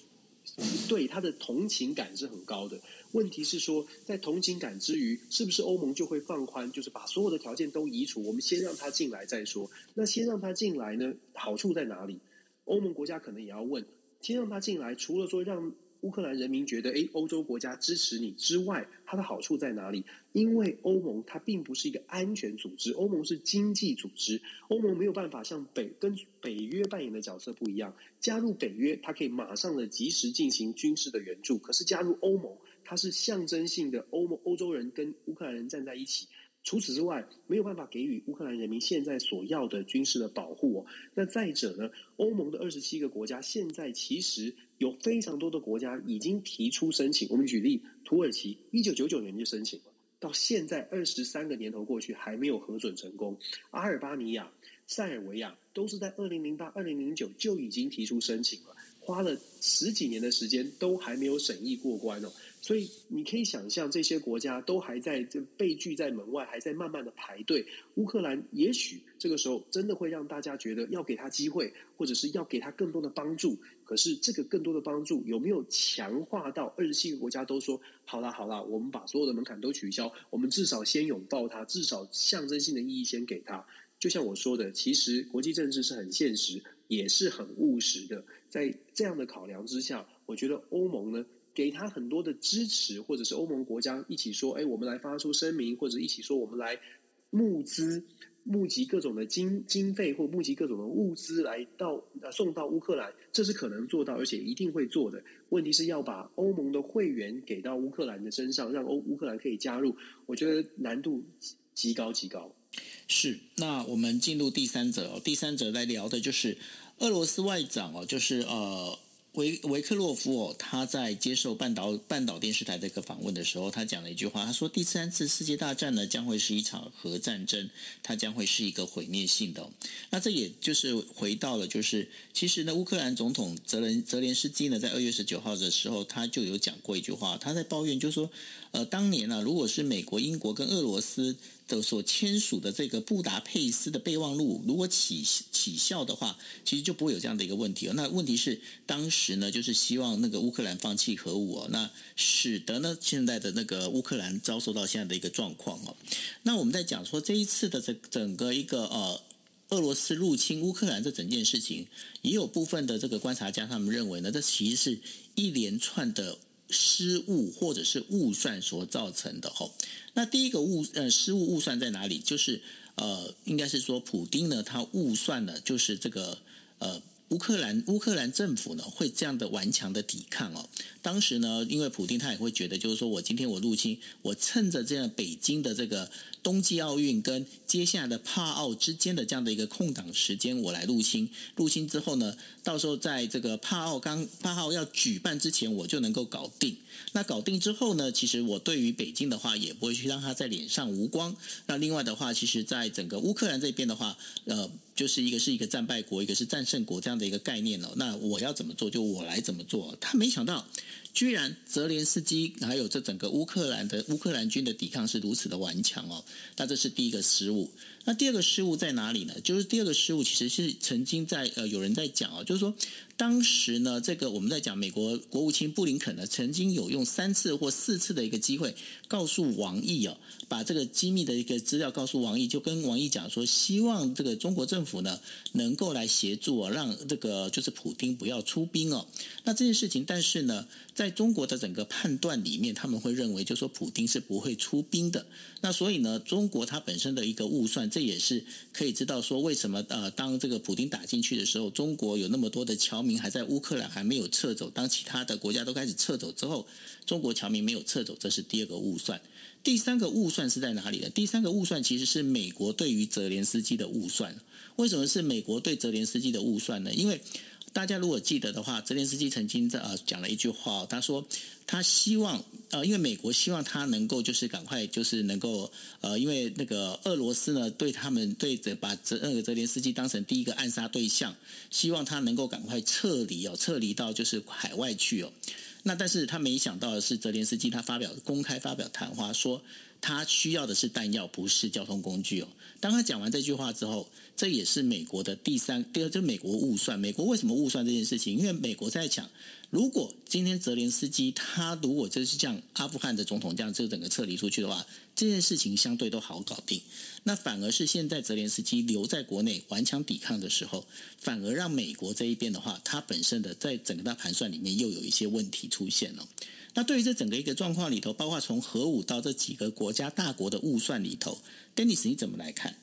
对他的同情感是很高的。问题是说，在同情感之余，是不是欧盟就会放宽，就是把所有的条件都移除？我们先让他进来再说。那先让他进来呢？好处在哪里？欧盟国家可能也要问。先让他进来，除了说让乌克兰人民觉得，诶，欧洲国家支持你之外，它的好处在哪里？因为欧盟它并不是一个安全组织，欧盟是经济组织，欧盟没有办法像北跟北约扮演的角色不一样。加入北约，它可以马上的及时进行军事的援助，可是加入欧盟，它是象征性的，欧盟欧洲人跟乌克兰人站在一起。除此之外，没有办法给予乌克兰人民现在所要的军事的保护哦。那再者呢，欧盟的二十七个国家现在其实有非常多的国家已经提出申请。我们举例，土耳其一九九九年就申请了，到现在二十三个年头过去还没有核准成功。阿尔巴尼亚、塞尔维亚都是在二零零八、二零零九就已经提出申请了。花了十几年的时间，都还没有审议过关哦。所以你可以想象，这些国家都还在这被拒在门外，还在慢慢的排队。乌克兰也许这个时候真的会让大家觉得要给他机会，或者是要给他更多的帮助。可是这个更多的帮助有没有强化到二十七个国家都说好啦好啦，我们把所有的门槛都取消，我们至少先拥抱他，至少象征性的意义先给他。就像我说的，其实国际政治是很现实，也是很务实的。在这样的考量之下，我觉得欧盟呢，给他很多的支持，或者是欧盟国家一起说，哎，我们来发出声明，或者一起说，我们来募资、募集各种的经经费，或募集各种的物资来到呃送到乌克兰，这是可能做到，而且一定会做的。问题是要把欧盟的会员给到乌克兰的身上，让欧乌克兰可以加入，我觉得难度极高极高。是，那我们进入第三者哦。第三者来聊的就是俄罗斯外长哦，就是呃，维维克洛夫，他在接受半岛半岛电视台的一个访问的时候，他讲了一句话，他说：“第三次世界大战呢，将会是一场核战争，它将会是一个毁灭性的。”那这也就是回到了，就是其实呢，乌克兰总统泽连泽连斯基呢，在二月十九号的时候，他就有讲过一句话，他在抱怨，就是说，呃，当年呢、如果是美国、英国跟俄罗斯。的所签署的这个布达佩斯的备忘录，如果起起效的话，其实就不会有这样的一个问题哦。那问题是，当时呢，就是希望那个乌克兰放弃核武哦，那使得呢现在的那个乌克兰遭受到现在的一个状况哦。那我们在讲说这一次的这整个一个呃俄罗斯入侵乌克兰这整件事情，也有部分的这个观察家他们认为呢，这其实是一连串的。失误或者是误算所造成的吼，那第一个误呃失误误算在哪里？就是呃，应该是说普丁呢，他误算了，就是这个呃。乌克兰乌克兰政府呢会这样的顽强的抵抗哦。当时呢，因为普丁他也会觉得，就是说我今天我入侵，我趁着这样北京的这个冬季奥运跟接下来的帕奥之间的这样的一个空档时间，我来入侵。入侵之后呢，到时候在这个帕奥刚帕奥要举办之前，我就能够搞定。那搞定之后呢，其实我对于北京的话，也不会去让他在脸上无光。那另外的话，其实在整个乌克兰这边的话，呃。就是一个是一个战败国，一个是战胜国这样的一个概念哦。那我要怎么做，就我来怎么做。他没想到，居然泽连斯基还有这整个乌克兰的乌克兰军的抵抗是如此的顽强哦。那这是第一个失误。那第二个失误在哪里呢？就是第二个失误其实是曾经在呃有人在讲哦，就是说。当时呢，这个我们在讲美国国务卿布林肯呢，曾经有用三次或四次的一个机会，告诉王毅哦，把这个机密的一个资料告诉王毅，就跟王毅讲说，希望这个中国政府呢，能够来协助哦，让这个就是普丁不要出兵哦。那这件事情，但是呢，在在中国的整个判断里面，他们会认为，就说普丁是不会出兵的。那所以呢，中国它本身的一个误算，这也是可以知道说，为什么呃，当这个普丁打进去的时候，中国有那么多的侨。民还在乌克兰还没有撤走，当其他的国家都开始撤走之后，中国侨民没有撤走，这是第二个误算。第三个误算是在哪里呢？第三个误算其实是美国对于泽连斯基的误算。为什么是美国对泽连斯基的误算呢？因为大家如果记得的话，泽连斯基曾经在呃讲了一句话，他说他希望呃，因为美国希望他能够就是赶快就是能够呃，因为那个俄罗斯呢对他们对着把泽那个泽连斯基当成第一个暗杀对象，希望他能够赶快撤离哦，撤离到就是海外去哦。那但是他没想到的是，泽连斯基他发表公开发表谈话说。他需要的是弹药，不是交通工具哦。当他讲完这句话之后，这也是美国的第三、第二，就是美国误算。美国为什么误算这件事情？因为美国在讲，如果今天泽连斯基他如果就是像阿富汗的总统这样，就整个撤离出去的话，这件事情相对都好搞定。那反而是现在泽连斯基留在国内顽强抵抗的时候，反而让美国这一边的话，他本身的在整个大盘算里面又有一些问题出现了。那对于这整个一个状况里头，包括从核武到这几个国家大国的误算里头，Dennis 你怎么来看？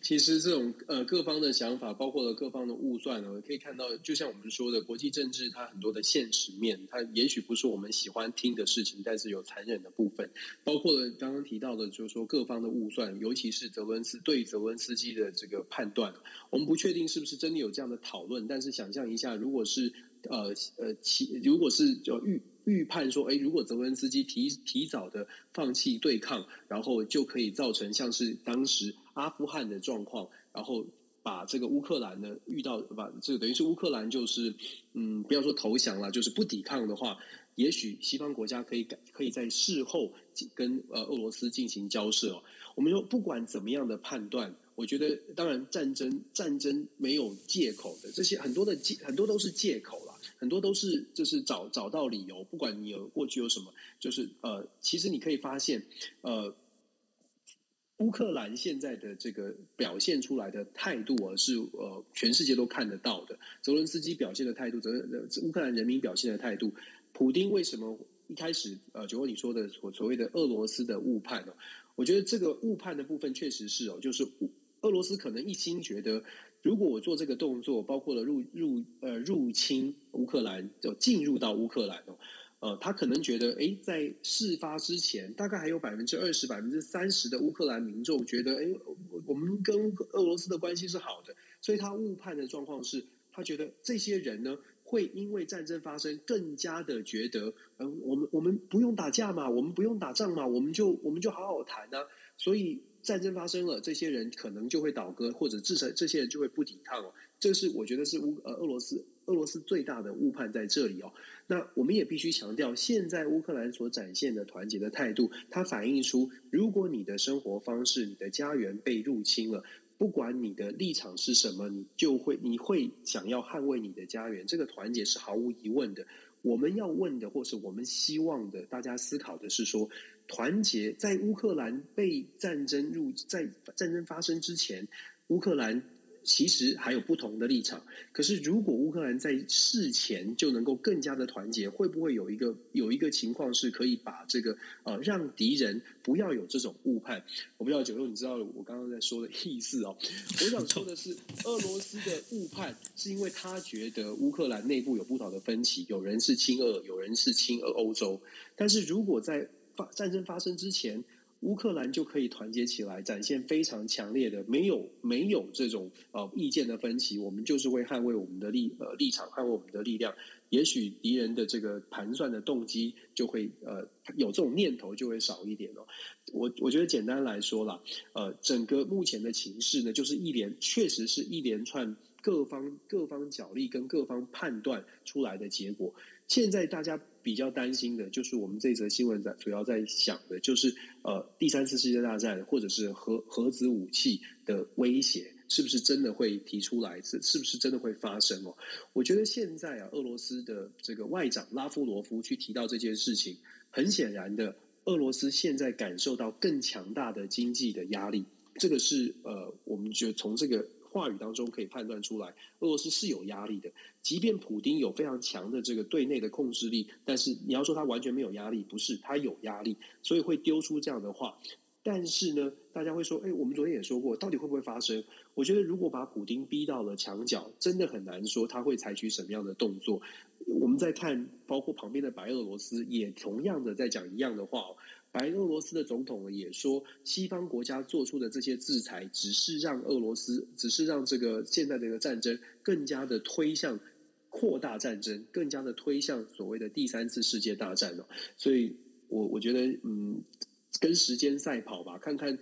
其实这种呃各方的想法，包括了各方的误算呢，可以看到，就像我们说的，国际政治它很多的现实面，它也许不是我们喜欢听的事情，但是有残忍的部分，包括了刚刚提到的，就是说各方的误算，尤其是泽文斯对泽文斯基的这个判断，我们不确定是不是真的有这样的讨论，但是想象一下，如果是。呃呃，其如果是就预预判说，哎，如果泽文斯基提提早的放弃对抗，然后就可以造成像是当时阿富汗的状况，然后把这个乌克兰呢遇到把这等于是乌克兰就是嗯，不要说投降了，就是不抵抗的话，也许西方国家可以改可以在事后跟呃俄罗斯进行交涉。哦我们说不管怎么样的判断。我觉得，当然，战争战争没有借口的，这些很多的借很多都是借口，很多都是就是找找到理由，不管你有过去有什么，就是呃，其实你可以发现，呃，乌克兰现在的这个表现出来的态度啊，是呃全世界都看得到的。泽伦斯基表现的态度，泽乌克兰人民表现的态度，普丁为什么一开始呃，就像你说的所所谓的俄罗斯的误判呢？我觉得这个误判的部分确实是哦，就是。俄罗斯可能一心觉得，如果我做这个动作，包括了入入呃入侵乌克兰，就进入到乌克兰哦，呃，他可能觉得，诶，在事发之前，大概还有百分之二十、百分之三十的乌克兰民众觉得，诶，我们跟俄罗斯的关系是好的，所以他误判的状况是，他觉得这些人呢，会因为战争发生，更加的觉得，嗯、我们我们不用打架嘛，我们不用打仗嘛，我们就我们就好好谈啊。所以战争发生了，这些人可能就会倒戈，或者至少这些人就会不抵抗哦。这是我觉得是乌呃俄罗斯俄罗斯最大的误判在这里哦。那我们也必须强调，现在乌克兰所展现的团结的态度，它反映出，如果你的生活方式、你的家园被入侵了。不管你的立场是什么，你就会你会想要捍卫你的家园。这个团结是毫无疑问的。我们要问的，或是我们希望的，大家思考的是说，团结在乌克兰被战争入，在战争发生之前，乌克兰。其实还有不同的立场，可是如果乌克兰在事前就能够更加的团结，会不会有一个有一个情况是可以把这个呃让敌人不要有这种误判？我不知道九六，你知道我刚刚在说的意思哦。我想说的是，俄罗斯的误判是因为他觉得乌克兰内部有不同的分歧，有人是亲俄，有人是亲俄欧洲。但是如果在战争发生之前，乌克兰就可以团结起来，展现非常强烈的，没有没有这种呃意见的分歧，我们就是会捍卫我们的立呃立场，捍卫我们的力量。也许敌人的这个盘算的动机就会呃有这种念头就会少一点哦。我我觉得简单来说啦，呃，整个目前的情势呢，就是一连确实是一连串各方各方角力跟各方判断出来的结果。现在大家比较担心的就是我们这则新闻在主要在想的就是呃第三次世界大战或者是核核子武器的威胁是不是真的会提出来？是是不是真的会发生哦？我觉得现在啊，俄罗斯的这个外长拉夫罗夫去提到这件事情，很显然的，俄罗斯现在感受到更强大的经济的压力，这个是呃，我们觉得从这个。话语当中可以判断出来，俄罗斯是有压力的。即便普丁有非常强的这个对内的控制力，但是你要说他完全没有压力，不是，他有压力，所以会丢出这样的话。但是呢，大家会说，哎，我们昨天也说过，到底会不会发生？我觉得如果把普丁逼到了墙角，真的很难说他会采取什么样的动作。我们在看，包括旁边的白俄罗斯也同样的在讲一样的话。白俄罗斯的总统也说，西方国家做出的这些制裁，只是让俄罗斯，只是让这个现在这个战争更加的推向扩大战争，更加的推向所谓的第三次世界大战了。所以我我觉得，嗯，跟时间赛跑吧，看看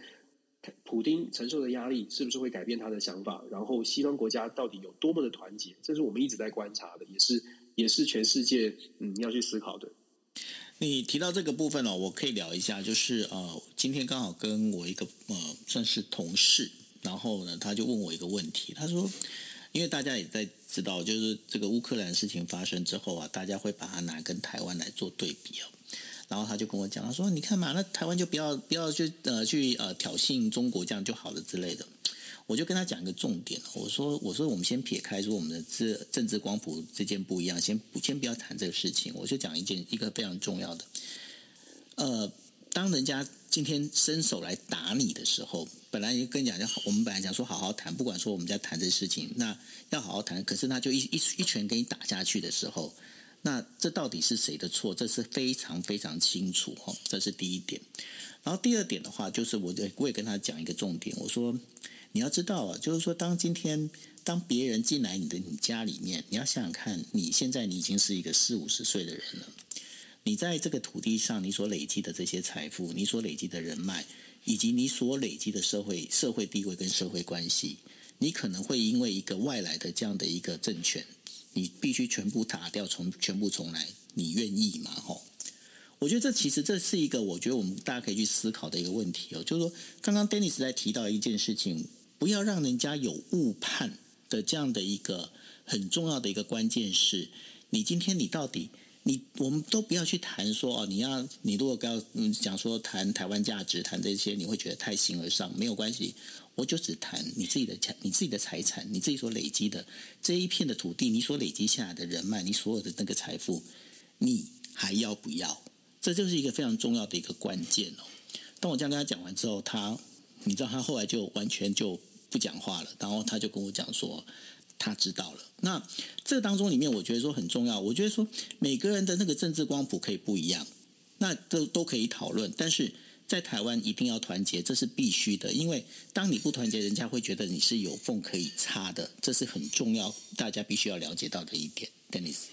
普丁承受的压力是不是会改变他的想法，然后西方国家到底有多么的团结，这是我们一直在观察的，也是也是全世界嗯要去思考的。你提到这个部分哦，我可以聊一下，就是呃，今天刚好跟我一个呃算是同事，然后呢，他就问我一个问题，他说，因为大家也在知道，就是这个乌克兰事情发生之后啊，大家会把它拿跟台湾来做对比哦，然后他就跟我讲，他说，你看嘛，那台湾就不要不要去呃去呃挑衅中国这样就好了之类的。我就跟他讲一个重点，我说我说我们先撇开说我们的这政治光谱之间不一样，先不先不要谈这个事情，我就讲一件一个非常重要的，呃，当人家今天伸手来打你的时候，本来跟你讲就我们本来讲说好好谈，不管说我们在谈这事情，那要好好谈，可是他就一一一拳给你打下去的时候，那这到底是谁的错？这是非常非常清楚哈，这是第一点。然后第二点的话，就是我我也跟他讲一个重点，我说。你要知道啊，就是说，当今天当别人进来你的你家里面，你要想想看，你现在你已经是一个四五十岁的人了，你在这个土地上，你所累积的这些财富，你所累积的人脉，以及你所累积的社会社会地位跟社会关系，你可能会因为一个外来的这样的一个政权，你必须全部打掉，从全部重来，你愿意吗？吼，我觉得这其实这是一个我觉得我们大家可以去思考的一个问题哦，就是说，刚刚 Dennis 在提到一件事情。不要让人家有误判的这样的一个很重要的一个关键是，你今天你到底你我们都不要去谈说哦，你要你如果要嗯讲说谈台湾价值谈这些，你会觉得太形而上，没有关系，我就只谈你自己的财你自己的财产，你自己所累积的这一片的土地，你所累积下来的人脉，你所有的那个财富，你还要不要？这就是一个非常重要的一个关键哦。当我这样跟他讲完之后，他你知道他后来就完全就。不讲话了，然后他就跟我讲说，他知道了。那这当中里面，我觉得说很重要。我觉得说每个人的那个政治光谱可以不一样，那都都可以讨论。但是在台湾一定要团结，这是必须的。因为当你不团结，人家会觉得你是有缝可以插的，这是很重要，大家必须要了解到的一点。Dennis，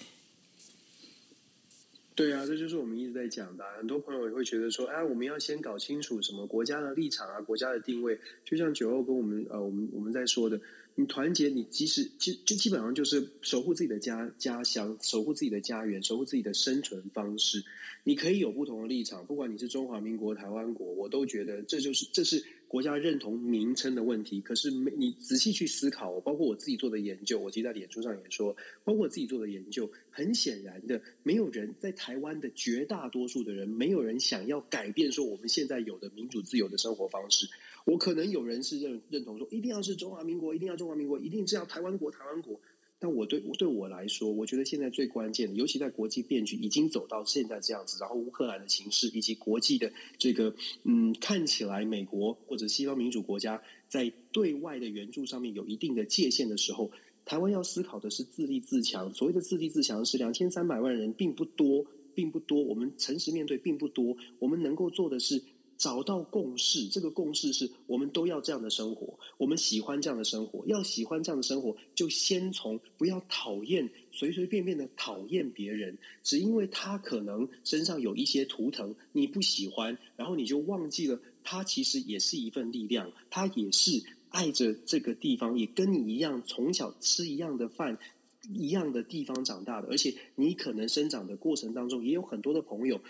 对啊，这就是我们一直在讲的。很多朋友也会觉得说，哎，我们要先搞清楚什么国家的立场啊，国家的定位。就像九欧跟我们呃，我们我们在说的。你团结，你即使就就基本上就是守护自己的家家乡，守护自己的家园，守护自己的生存方式。你可以有不同的立场，不管你是中华民国、台湾国，我都觉得这就是这是国家认同名称的问题。可是没你仔细去思考，包括我自己做的研究，我其实在脸书上也说，包括我自己做的研究，很显然的，没有人在台湾的绝大多数的人，没有人想要改变说我们现在有的民主自由的生活方式。我可能有人是认认同说，一定要是中华民国，一定要中华民国，一定是要台湾国，台湾国。但我对对我来说，我觉得现在最关键的，尤其在国际变局已经走到现在这样子，然后乌克兰的形势以及国际的这个嗯，看起来美国或者西方民主国家在对外的援助上面有一定的界限的时候，台湾要思考的是自立自强。所谓的自立自强是两千三百万人，并不多，并不多。我们诚实面对，并不多。我们能够做的是。找到共识，这个共识是我们都要这样的生活，我们喜欢这样的生活。要喜欢这样的生活，就先从不要讨厌，随随便便的讨厌别人，只因为他可能身上有一些图腾你不喜欢，然后你就忘记了他其实也是一份力量，他也是爱着这个地方，也跟你一样从小吃一样的饭，一样的地方长大的，而且你可能生长的过程当中也有很多的朋友。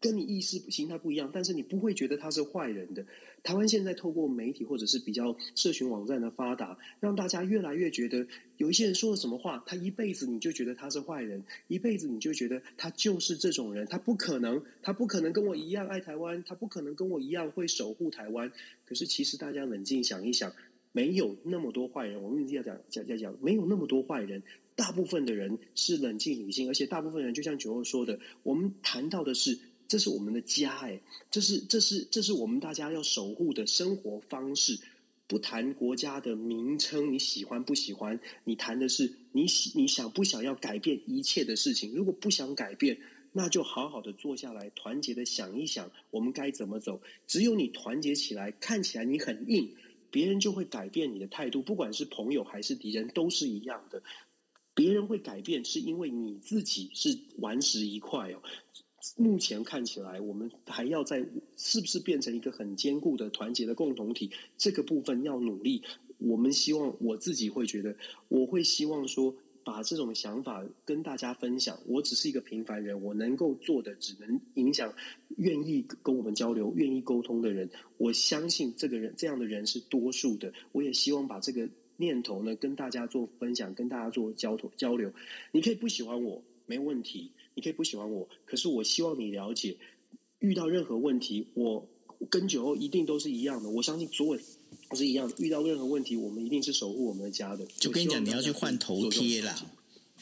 跟你意识形态不一样，但是你不会觉得他是坏人的。台湾现在透过媒体或者是比较社群网站的发达，让大家越来越觉得，有一些人说了什么话，他一辈子你就觉得他是坏人，一辈子你就觉得他就是这种人，他不可能，他不可能跟我一样爱台湾，他不可能跟我一样会守护台湾。可是其实大家冷静想一想，没有那么多坏人。我们一直要讲讲讲讲，没有那么多坏人，大部分的人是冷静理性，而且大部分人就像九二说的，我们谈到的是。这是我们的家，哎，这是这是这是我们大家要守护的生活方式。不谈国家的名称，你喜欢不喜欢？你谈的是你喜你想不想要改变一切的事情？如果不想改变，那就好好的坐下来，团结的想一想，我们该怎么走。只有你团结起来，看起来你很硬，别人就会改变你的态度。不管是朋友还是敌人，都是一样的。别人会改变，是因为你自己是顽石一块哦。目前看起来，我们还要在是不是变成一个很坚固的团结的共同体？这个部分要努力。我们希望我自己会觉得，我会希望说，把这种想法跟大家分享。我只是一个平凡人，我能够做的只能影响愿意跟我们交流、愿意沟通的人。我相信这个人这样的人是多数的。我也希望把这个念头呢跟大家做分享，跟大家做交交流。你可以不喜欢我，没问题。你可以不喜欢我，可是我希望你了解，遇到任何问题，我跟酒后一定都是一样的。我相信所有都是一样的。遇到任何问题，我们一定是守护我们的家的。就跟你讲，你要去换头贴啦，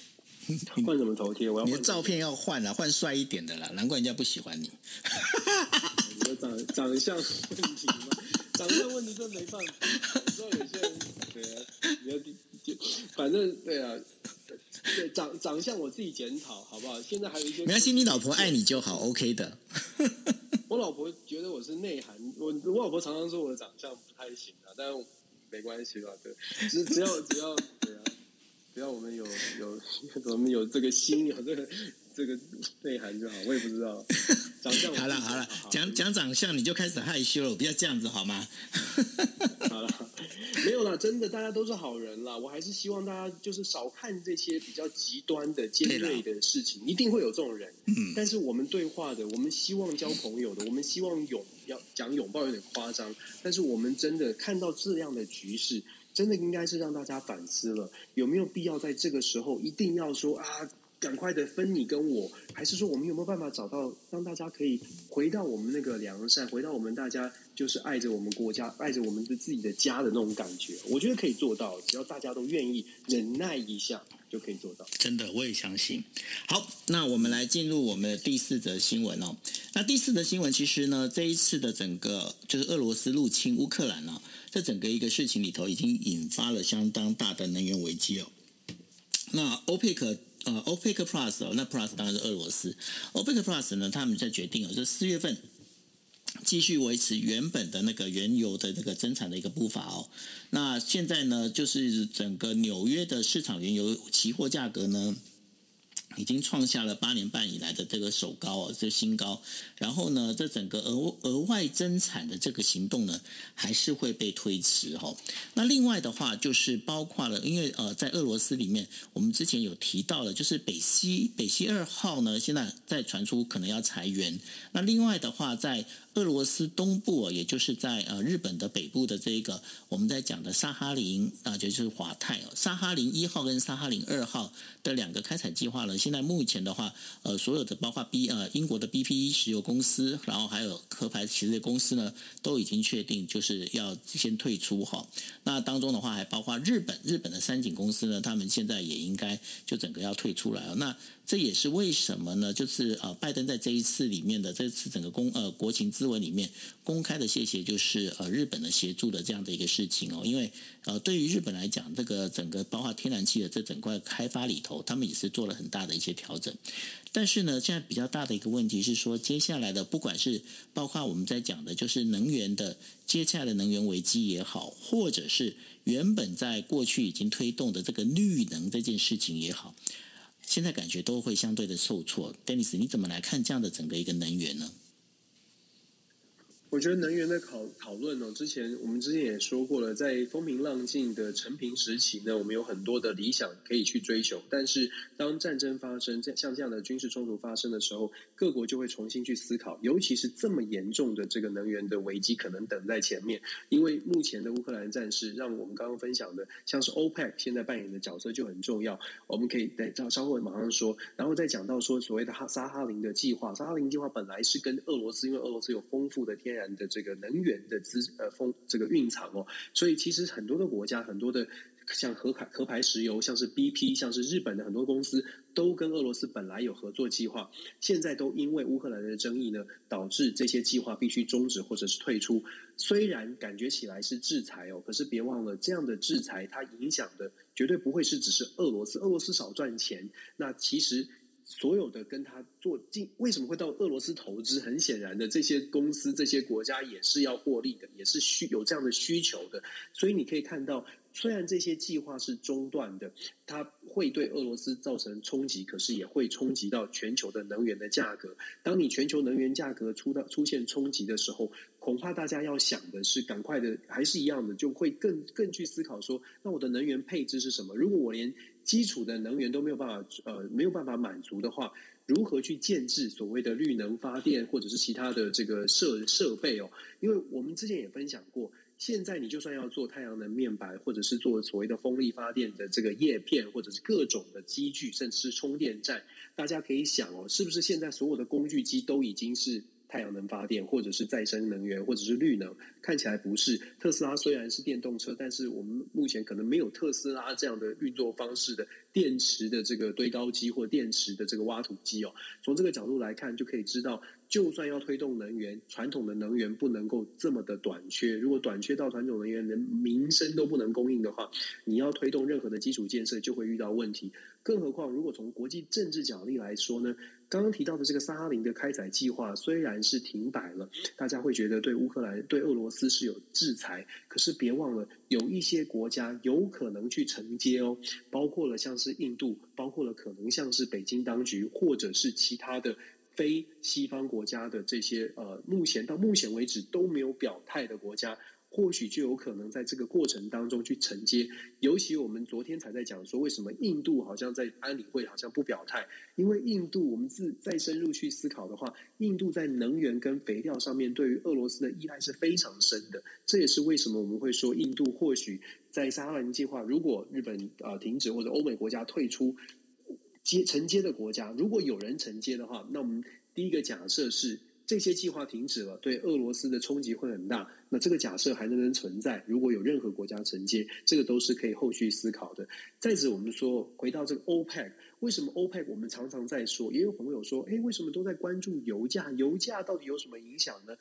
换什么头贴？我要你的照片要换了，换帅一点的啦。难怪人家不喜欢你。你的长长相问题吗？长相问题真没办法。你知道有些人对啊，你要反正对啊。对长长相我自己检讨好不好？现在还有一些没关系，你老婆爱你就好，OK 的。我老婆觉得我是内涵，我我老婆常常说我的长相不太行啊，但是没关系吧？对，只只要只要对啊，只要我们有有我们有这个心，有这个这个内涵就好。我也不知道 长相好了好了，讲讲长相你就开始害羞了，不要这样子好吗？没有啦，真的，大家都是好人啦。我还是希望大家就是少看这些比较极端的尖锐的事情，一定会有这种人。嗯，但是我们对话的，我们希望交朋友的，我们希望拥要讲拥抱有点夸张，但是我们真的看到这样的局势，真的应该是让大家反思了，有没有必要在这个时候一定要说啊？赶快的分你跟我，还是说我们有没有办法找到让大家可以回到我们那个良善，回到我们大家就是爱着我们国家、爱着我们的自己的家的那种感觉？我觉得可以做到，只要大家都愿意忍耐一下，就可以做到。真的，我也相信。好，那我们来进入我们的第四则新闻哦。那第四则新闻其实呢，这一次的整个就是俄罗斯入侵乌克兰呢、哦，这整个一个事情里头已经引发了相当大的能源危机哦。那欧佩克。呃，OPEC Plus 哦，那 Plus 当然是俄罗斯。OPEC Plus 呢，他们在决定哦，就四月份继续维持原本的那个原油的这个增产的一个步伐哦。那现在呢，就是整个纽约的市场原油期货价格呢，已经创下了八年半以来的这个首高哦，这新高。然后呢，这整个额额外增产的这个行动呢，还是会被推迟哈。那另外的话，就是包括了，因为呃，在俄罗斯里面，我们之前有提到了，就是北溪北溪二号呢，现在在传出可能要裁员。那另外的话，在俄罗斯东部，也就是在呃日本的北部的这个我们在讲的萨哈林啊，就是华泰哦，萨哈林一号跟萨哈林二号的两个开采计划呢，现现在目前的话，呃，所有的包括 B 呃英国的 BP 石油公司，然后还有壳牌其实的公司呢，都已经确定就是要先退出哈。那当中的话，还包括日本日本的三井公司呢，他们现在也应该就整个要退出来了。那这也是为什么呢？就是呃，拜登在这一次里面的这次整个公呃国情咨文里面公开的谢谢，就是呃日本的协助的这样的一个事情哦。因为呃，对于日本来讲，这个整个包括天然气的这整块开发里头，他们也是做了很大的一些调整。但是呢，现在比较大的一个问题是说，接下来的不管是包括我们在讲的，就是能源的接下来的能源危机也好，或者是原本在过去已经推动的这个绿能这件事情也好。现在感觉都会相对的受挫，Dennis，你怎么来看这样的整个一个能源呢？我觉得能源的讨讨论呢，之前我们之前也说过了，在风平浪静的成平时期呢，我们有很多的理想可以去追求。但是当战争发生，像这样的军事冲突发生的时候，各国就会重新去思考，尤其是这么严重的这个能源的危机，可能等在前面。因为目前的乌克兰战事，让我们刚刚分享的，像是 OPEC 现在扮演的角色就很重要。我们可以在稍后马上说，然后再讲到说所谓的哈萨哈林的计划，萨哈林计划本来是跟俄罗斯，因为俄罗斯有丰富的天然的这个能源的资呃风这个蕴藏哦，所以其实很多的国家，很多的像壳牌壳牌石油，像是 BP，像是日本的很多公司，都跟俄罗斯本来有合作计划，现在都因为乌克兰的争议呢，导致这些计划必须终止或者是退出。虽然感觉起来是制裁哦，可是别忘了这样的制裁，它影响的绝对不会是只是俄罗斯，俄罗斯少赚钱，那其实。所有的跟他做进，为什么会到俄罗斯投资？很显然的，这些公司、这些国家也是要获利的，也是需有这样的需求的。所以你可以看到，虽然这些计划是中断的，它会对俄罗斯造成冲击，可是也会冲击到全球的能源的价格。当你全球能源价格出到出现冲击的时候，恐怕大家要想的是，赶快的，还是一样的，就会更更去思考说，那我的能源配置是什么？如果我连基础的能源都没有办法，呃，没有办法满足的话，如何去建置所谓的绿能发电或者是其他的这个设设备哦？因为我们之前也分享过，现在你就算要做太阳能面板，或者是做所谓的风力发电的这个叶片，或者是各种的机具，甚至是充电站，大家可以想哦，是不是现在所有的工具机都已经是？太阳能发电，或者是再生能源，或者是绿能，看起来不是。特斯拉虽然是电动车，但是我们目前可能没有特斯拉这样的运作方式的电池的这个堆高机或电池的这个挖土机哦。从这个角度来看，就可以知道。就算要推动能源，传统的能源不能够这么的短缺。如果短缺到传统能源连民生都不能供应的话，你要推动任何的基础建设就会遇到问题。更何况，如果从国际政治角力来说呢？刚刚提到的这个萨哈林的开采计划虽然是停摆了，大家会觉得对乌克兰、对俄罗斯是有制裁。可是别忘了，有一些国家有可能去承接哦，包括了像是印度，包括了可能像是北京当局，或者是其他的。非西方国家的这些呃，目前到目前为止都没有表态的国家，或许就有可能在这个过程当中去承接。尤其我们昨天才在讲说，为什么印度好像在安理会好像不表态？因为印度，我们自再深入去思考的话，印度在能源跟肥料上面对于俄罗斯的依赖是非常深的。这也是为什么我们会说，印度或许在萨哈林计划，如果日本啊、呃、停止或者欧美国家退出。接承接的国家，如果有人承接的话，那我们第一个假设是这些计划停止了，对俄罗斯的冲击会很大。那这个假设还能不能存在？如果有任何国家承接，这个都是可以后续思考的。再者，我们说回到这个 OPEC，为什么 OPEC 我们常常在说？也有朋友说，诶，为什么都在关注油价？油价到底有什么影响呢？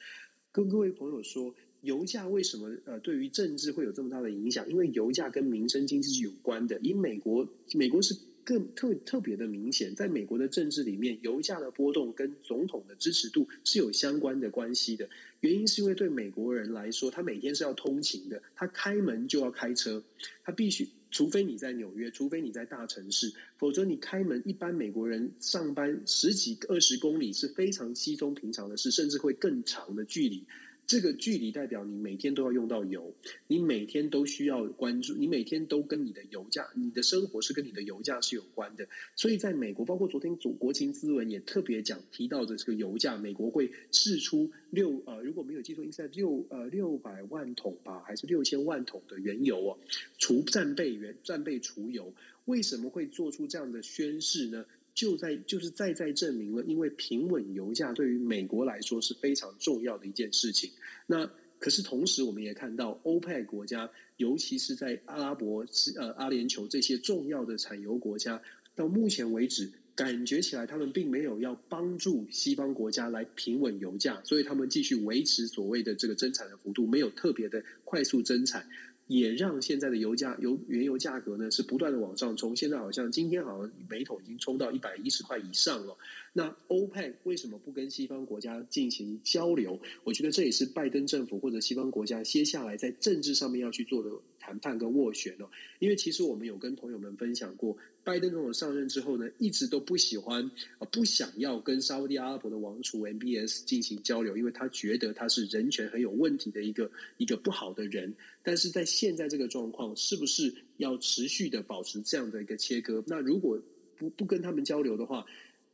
跟各位朋友说，油价为什么呃对于政治会有这么大的影响？因为油价跟民生经济是有关的。以美国，美国是。更特特别的明显。在美国的政治里面，油价的波动跟总统的支持度是有相关的关系的。原因是因为对美国人来说，他每天是要通勤的，他开门就要开车，他必须，除非你在纽约，除非你在大城市，否则你开门，一般美国人上班十几二十公里是非常稀松平常的事，甚至会更长的距离。这个距离代表你每天都要用到油，你每天都需要关注，你每天都跟你的油价，你的生活是跟你的油价是有关的。所以在美国，包括昨天国情咨文也特别讲提到的这个油价，美国会释出六呃，如果没有记错，应该在六呃六百万桶吧，还是六千万桶的原油哦，除战备原战备储油，为什么会做出这样的宣示呢？就在就是再再证明了，因为平稳油价对于美国来说是非常重要的一件事情。那可是同时，我们也看到欧佩克国家，尤其是在阿拉伯、呃阿联酋这些重要的产油国家，到目前为止，感觉起来他们并没有要帮助西方国家来平稳油价，所以他们继续维持所谓的这个增产的幅度，没有特别的快速增产。也让现在的油价、油原油价格呢是不断的往上冲，现在好像今天好像每桶已经冲到一百一十块以上了。那欧佩为什么不跟西方国家进行交流？我觉得这也是拜登政府或者西方国家接下来在政治上面要去做的谈判跟斡旋哦。因为其实我们有跟朋友们分享过，拜登总统上任之后呢，一直都不喜欢啊，不想要跟沙乌地阿拉伯的王储 MBS 进行交流，因为他觉得他是人权很有问题的一个一个不好的人。但是在现在这个状况，是不是要持续的保持这样的一个切割？那如果不不跟他们交流的话，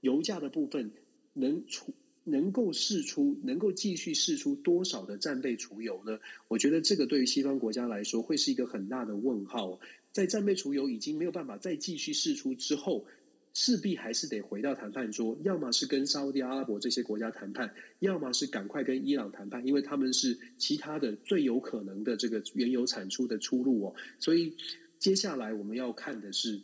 油价的部分能出能够试出，能够继续试出多少的战备储油呢？我觉得这个对于西方国家来说，会是一个很大的问号。在战备储油已经没有办法再继续试出之后，势必还是得回到谈判桌，要么是跟沙乌地阿拉伯这些国家谈判，要么是赶快跟伊朗谈判，因为他们是其他的最有可能的这个原油产出的出路哦。所以接下来我们要看的是，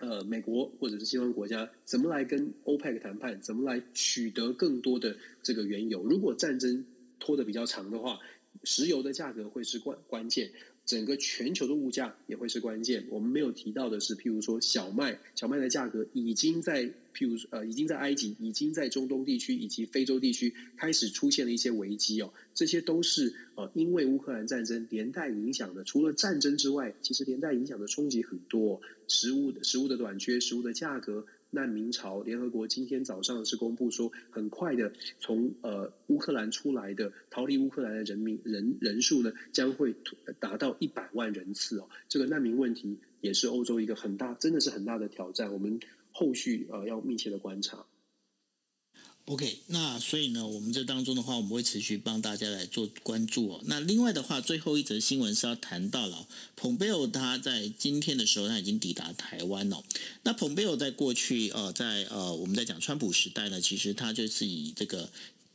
呃，美国或者是西方国家怎么来跟欧佩克谈判，怎么来取得更多的这个原油？如果战争拖得比较长的话，石油的价格会是关关键。整个全球的物价也会是关键。我们没有提到的是，譬如说小麦，小麦的价格已经在譬如呃，已经在埃及，已经在中东地区以及非洲地区开始出现了一些危机哦。这些都是呃，因为乌克兰战争连带影响的。除了战争之外，其实连带影响的冲击很多，食物的食物的短缺，食物的价格。难民潮，联合国今天早上是公布说，很快的从呃乌克兰出来的逃离乌克兰的人民人人数呢，将会达到一百万人次哦。这个难民问题也是欧洲一个很大，真的是很大的挑战。我们后续呃要密切的观察。OK，那所以呢，我们这当中的话，我们会持续帮大家来做关注哦。那另外的话，最后一则新闻是要谈到了蓬佩奥，他在今天的时候他已经抵达台湾哦。那蓬佩奥在过去呃，在呃我们在讲川普时代呢，其实他就是以这个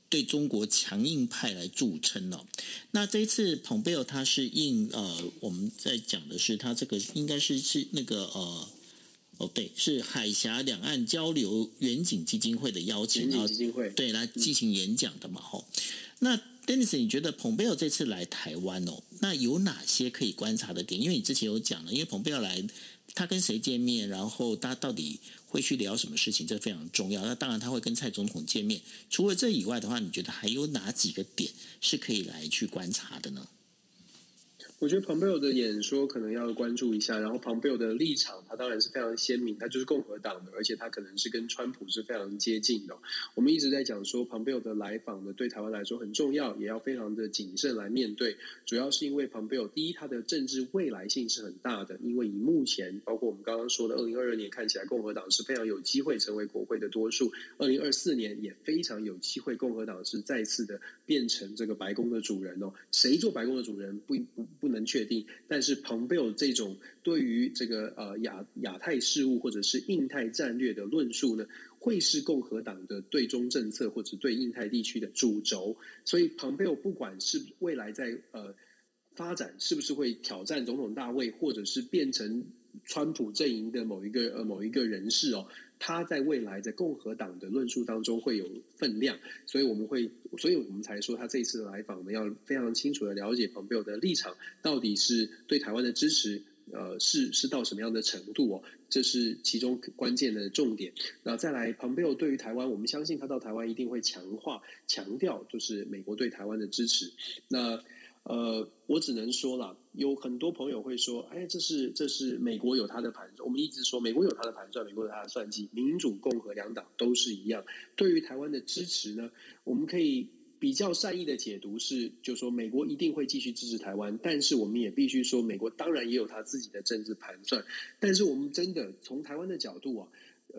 对中国强硬派来著称哦。那这一次蓬佩奥他是应呃我们在讲的是他这个应该是是那个呃。哦，对，是海峡两岸交流远景基金会的邀请，然后对来进行演讲的嘛。吼、嗯，那 Dennis，你觉得蓬佩奥这次来台湾哦，那有哪些可以观察的点？因为你之前有讲了，因为蓬佩奥来，他跟谁见面，然后他到底会去聊什么事情，这非常重要。那当然他会跟蔡总统见面。除了这以外的话，你觉得还有哪几个点是可以来去观察的呢？我觉得蓬佩奥的演说可能要关注一下，然后蓬佩奥的立场，他当然是非常鲜明，他就是共和党的，而且他可能是跟川普是非常接近的。我们一直在讲说，蓬佩奥的来访呢，对台湾来说很重要，也要非常的谨慎来面对。主要是因为蓬佩奥第一，他的政治未来性是很大的，因为以目前包括我们刚刚说的二零二二年看起来，共和党是非常有机会成为国会的多数；二零二四年也非常有机会，共和党是再次的变成这个白宫的主人哦。谁做白宫的主人不不不能确定，但是蓬佩奥这种对于这个呃亚亚太事务或者是印太战略的论述呢，会是共和党的对中政策或者对印太地区的主轴。所以蓬佩奥不管是未来在呃发展，是不是会挑战总统大位，或者是变成川普阵营的某一个呃某一个人士哦。他在未来在共和党的论述当中会有分量，所以我们会，所以我们才说他这一次的来访呢，要非常清楚的了解蓬佩奥的立场，到底是对台湾的支持，呃是是到什么样的程度哦，这是其中关键的重点。那再来，Pompeo 对于台湾，我们相信他到台湾一定会强化强调，就是美国对台湾的支持。那呃，我只能说了，有很多朋友会说，哎，这是这是美国有他的盘算。我们一直说，美国有他的盘算，美国有他的算计，民主、共和两党都是一样。对于台湾的支持呢，我们可以比较善意的解读是，就说美国一定会继续支持台湾，但是我们也必须说，美国当然也有他自己的政治盘算。但是我们真的从台湾的角度啊。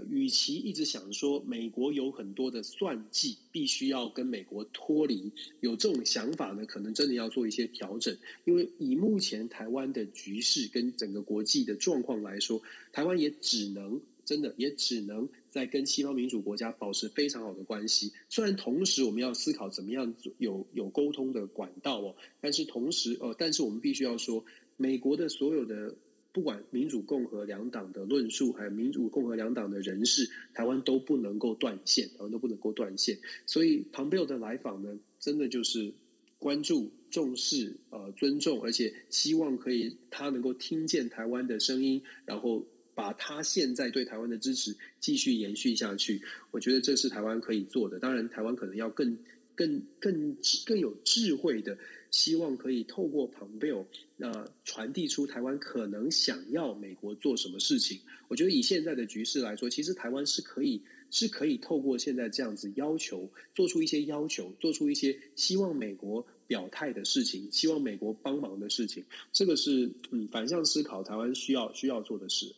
与其一直想说美国有很多的算计，必须要跟美国脱离，有这种想法呢，可能真的要做一些调整。因为以目前台湾的局势跟整个国际的状况来说，台湾也只能真的也只能在跟西方民主国家保持非常好的关系。虽然同时我们要思考怎么样有有沟通的管道哦，但是同时呃，但是我们必须要说，美国的所有的。不管民主、共和两党的论述，还有民主、共和两党的人士，台湾都不能够断线，台湾都不能够断线。所以，庞贝尔的来访呢，真的就是关注、重视、呃，尊重，而且希望可以他能够听见台湾的声音，然后把他现在对台湾的支持继续延续下去。我觉得这是台湾可以做的。当然，台湾可能要更、更、更、更有智慧的。希望可以透过庞贝奥，那传递出台湾可能想要美国做什么事情。我觉得以现在的局势来说，其实台湾是可以是可以透过现在这样子要求，做出一些要求，做出一些希望美国表态的事情，希望美国帮忙的事情。这个是嗯反向思考，台湾需要需要做的事。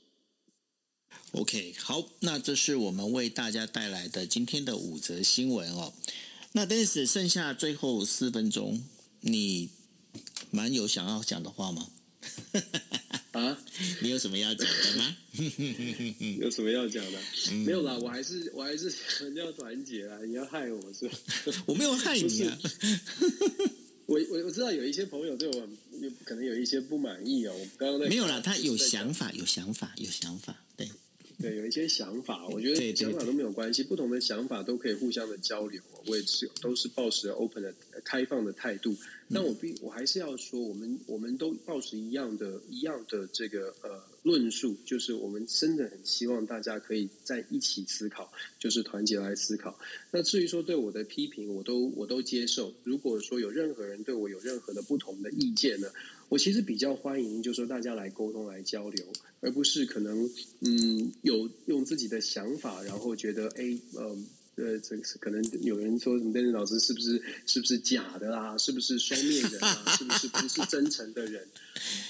OK，好，那这是我们为大家带来的今天的五则新闻哦。那但是剩下最后四分钟。你蛮有想要讲的话吗？啊，你有什么要讲的吗？有什么要讲的？嗯、没有啦，我还是我还是强调团结啊！你要害我是吧？我没有害你啊！我我我知道有一些朋友对我有可能有一些不满意哦。我刚刚没有啦，他有想法，有想法，有想法，对。对，有一些想法，我觉得想法都没有关系，对对对，不同的想法都可以互相的交流。我也是，都是抱持 open 的开放的态度。但我必我还是要说，我们我们都保持一样的、一样的这个呃论述，就是我们真的很希望大家可以在一起思考，就是团结来思考。那至于说对我的批评，我都我都接受。如果说有任何人对我有任何的不同的意见呢，我其实比较欢迎，就是说大家来沟通、来交流。而不是可能，嗯，有用自己的想法，然后觉得，哎，呃，呃，这个是可能有人说什么，邓老师是不是是不是假的啊？是不是双面人啊？是不是不是真诚的人？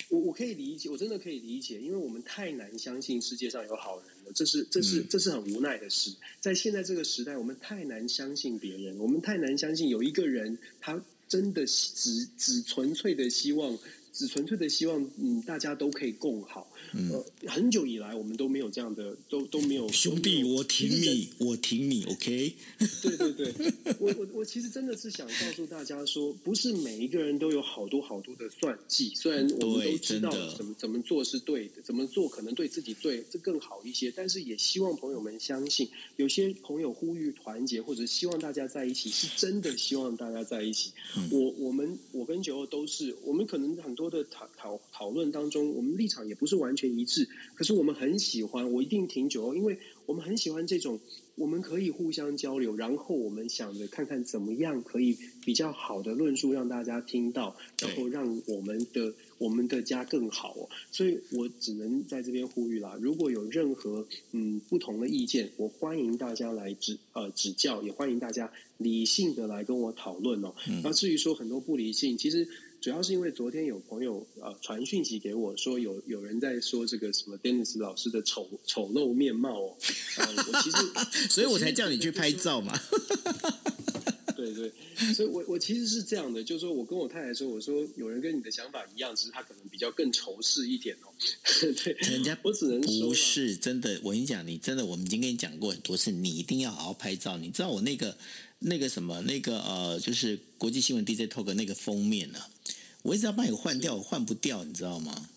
我我可以理解，我真的可以理解，因为我们太难相信世界上有好人了，这是这是这是很无奈的事。在现在这个时代，我们太难相信别人，我们太难相信有一个人，他真的只只纯粹的希望。只纯粹的希望，嗯，大家都可以共好。嗯、呃，很久以来我们都没有这样的，都都没有。兄弟，我挺你，我挺你，OK？对对对，我我我其实真的是想告诉大家说，不是每一个人都有好多好多的算计。虽然我们都知道怎么怎么做是对的，怎么做可能对自己最这更好一些，但是也希望朋友们相信，有些朋友呼吁团结或者希望大家在一起，是真的希望大家在一起。嗯、我我们我跟九欧都是，我们可能很多。多的讨讨讨论当中，我们立场也不是完全一致，可是我们很喜欢，我一定挺久，因为我们很喜欢这种，我们可以互相交流，然后我们想着看看怎么样可以比较好的论述让大家听到，然后让我们的我们的家更好哦。所以我只能在这边呼吁啦，如果有任何嗯不同的意见，我欢迎大家来指呃指教，也欢迎大家理性的来跟我讨论哦。那、嗯、至于说很多不理性，其实。主要是因为昨天有朋友呃传讯息给我说有有人在说这个什么 Dennis 老师的丑丑陋面貌哦，呃、我其实所以我才叫你去拍照嘛。对对，所以我我其实是这样的，就是说我跟我太太说，我说有人跟你的想法一样，只是他可能比较更仇视一点哦。对，人家我只能说不是真的。我跟你讲，你真的，我们已经跟你讲过很多次，你一定要好好拍照。你知道我那个那个什么那个呃，就是国际新闻 DJ Talk 那个封面呢、啊？我一直要帮你换掉，我换不掉，你知道吗？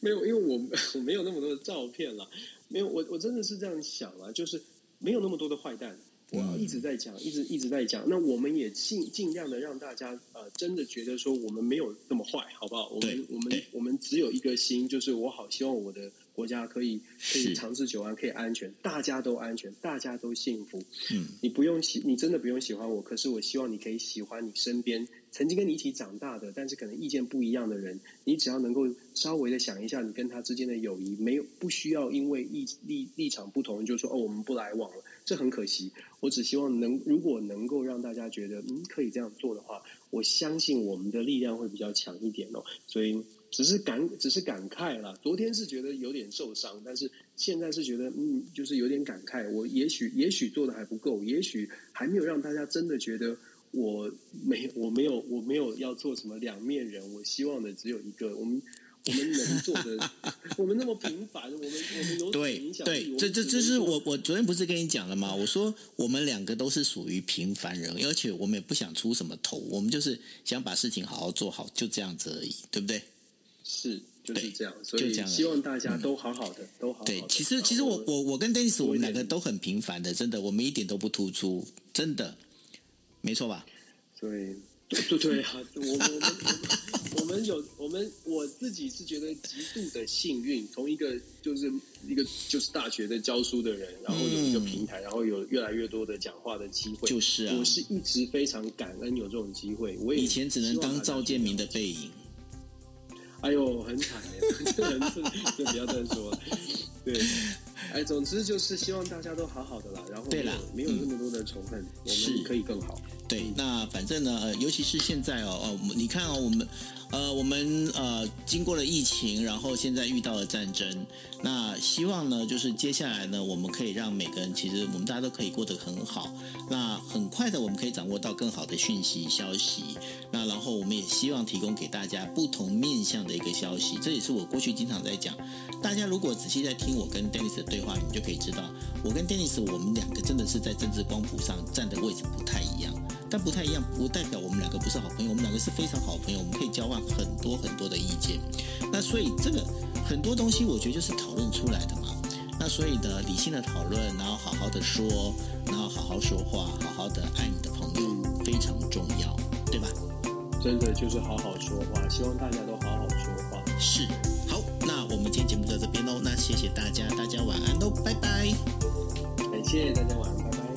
没有，因为我我没有那么多的照片了。没有，我我真的是这样想了，就是没有那么多的坏蛋。我一直在讲，一直一直在讲。那我们也尽尽量的让大家呃，真的觉得说我们没有那么坏，好不好？我们我们我们只有一个心，就是我好希望我的国家可以可以长治久安，可以安全，大家都安全，大家都幸福。嗯，你不用喜，你真的不用喜欢我，可是我希望你可以喜欢你身边曾经跟你一起长大的，但是可能意见不一样的人。你只要能够稍微的想一下，你跟他之间的友谊，没有不需要因为立立立场不同，就说哦，我们不来往了，这很可惜。我只希望能，如果能够让大家觉得嗯可以这样做的话，我相信我们的力量会比较强一点哦。所以只是感只是感慨啦。昨天是觉得有点受伤，但是现在是觉得嗯就是有点感慨。我也许也许做的还不够，也许还没有让大家真的觉得我没我没有我没有要做什么两面人。我希望的只有一个我们。我们能做的，我们那么平凡，我们我们有对对，这这这是我我昨天不是跟你讲了吗？我说我们两个都是属于平凡人，而且我们也不想出什么头，我们就是想把事情好好做好，就这样子而已，对不对？是就是这样，所以希望大家都好好的，嗯、都好好的。对，其实其实我我我跟 Dennis 我们两个都很平凡的，真的，我们一点都不突出，真的，没错吧？对。对对啊，我我们我们有我们我自己是觉得极度的幸运，从一个就是一个就是大学的教书的人，然后有一个平台，然后有越来越多的讲话的机会。就是啊，我是一直非常感恩有这种机会。我以前只能当赵建明的背影。哎呦，很惨呀！这人是就不要再说了。对，哎，总之就是希望大家都好好的啦。然后对啦，没有那么多的仇恨，我们可以更好。对，那反正呢，呃，尤其是现在哦，哦，你看哦，我们，呃，我们呃，经过了疫情，然后现在遇到了战争，那希望呢，就是接下来呢，我们可以让每个人，其实我们大家都可以过得很好，那很快的，我们可以掌握到更好的讯息消息，那然后我们也希望提供给大家不同面向的一个消息，这也是我过去经常在讲，大家如果仔细在听我跟 Dennis 的对话，你就可以知道，我跟 Dennis 我们两个真的是在政治光谱上站的位置不太一样。但不太一样，不代表我们两个不是好朋友。我们两个是非常好朋友，我们可以交换很多很多的意见。那所以这个很多东西，我觉得就是讨论出来的嘛。那所以呢，理性的讨论，然后好好的说，然后好好说话，好好的爱你的朋友，非常重要，对吧？真的就是好好说话，希望大家都好好说话。是，好，那我们今天节目就到这边喽。那谢谢大家，大家晚安喽，拜拜。感谢大家晚安。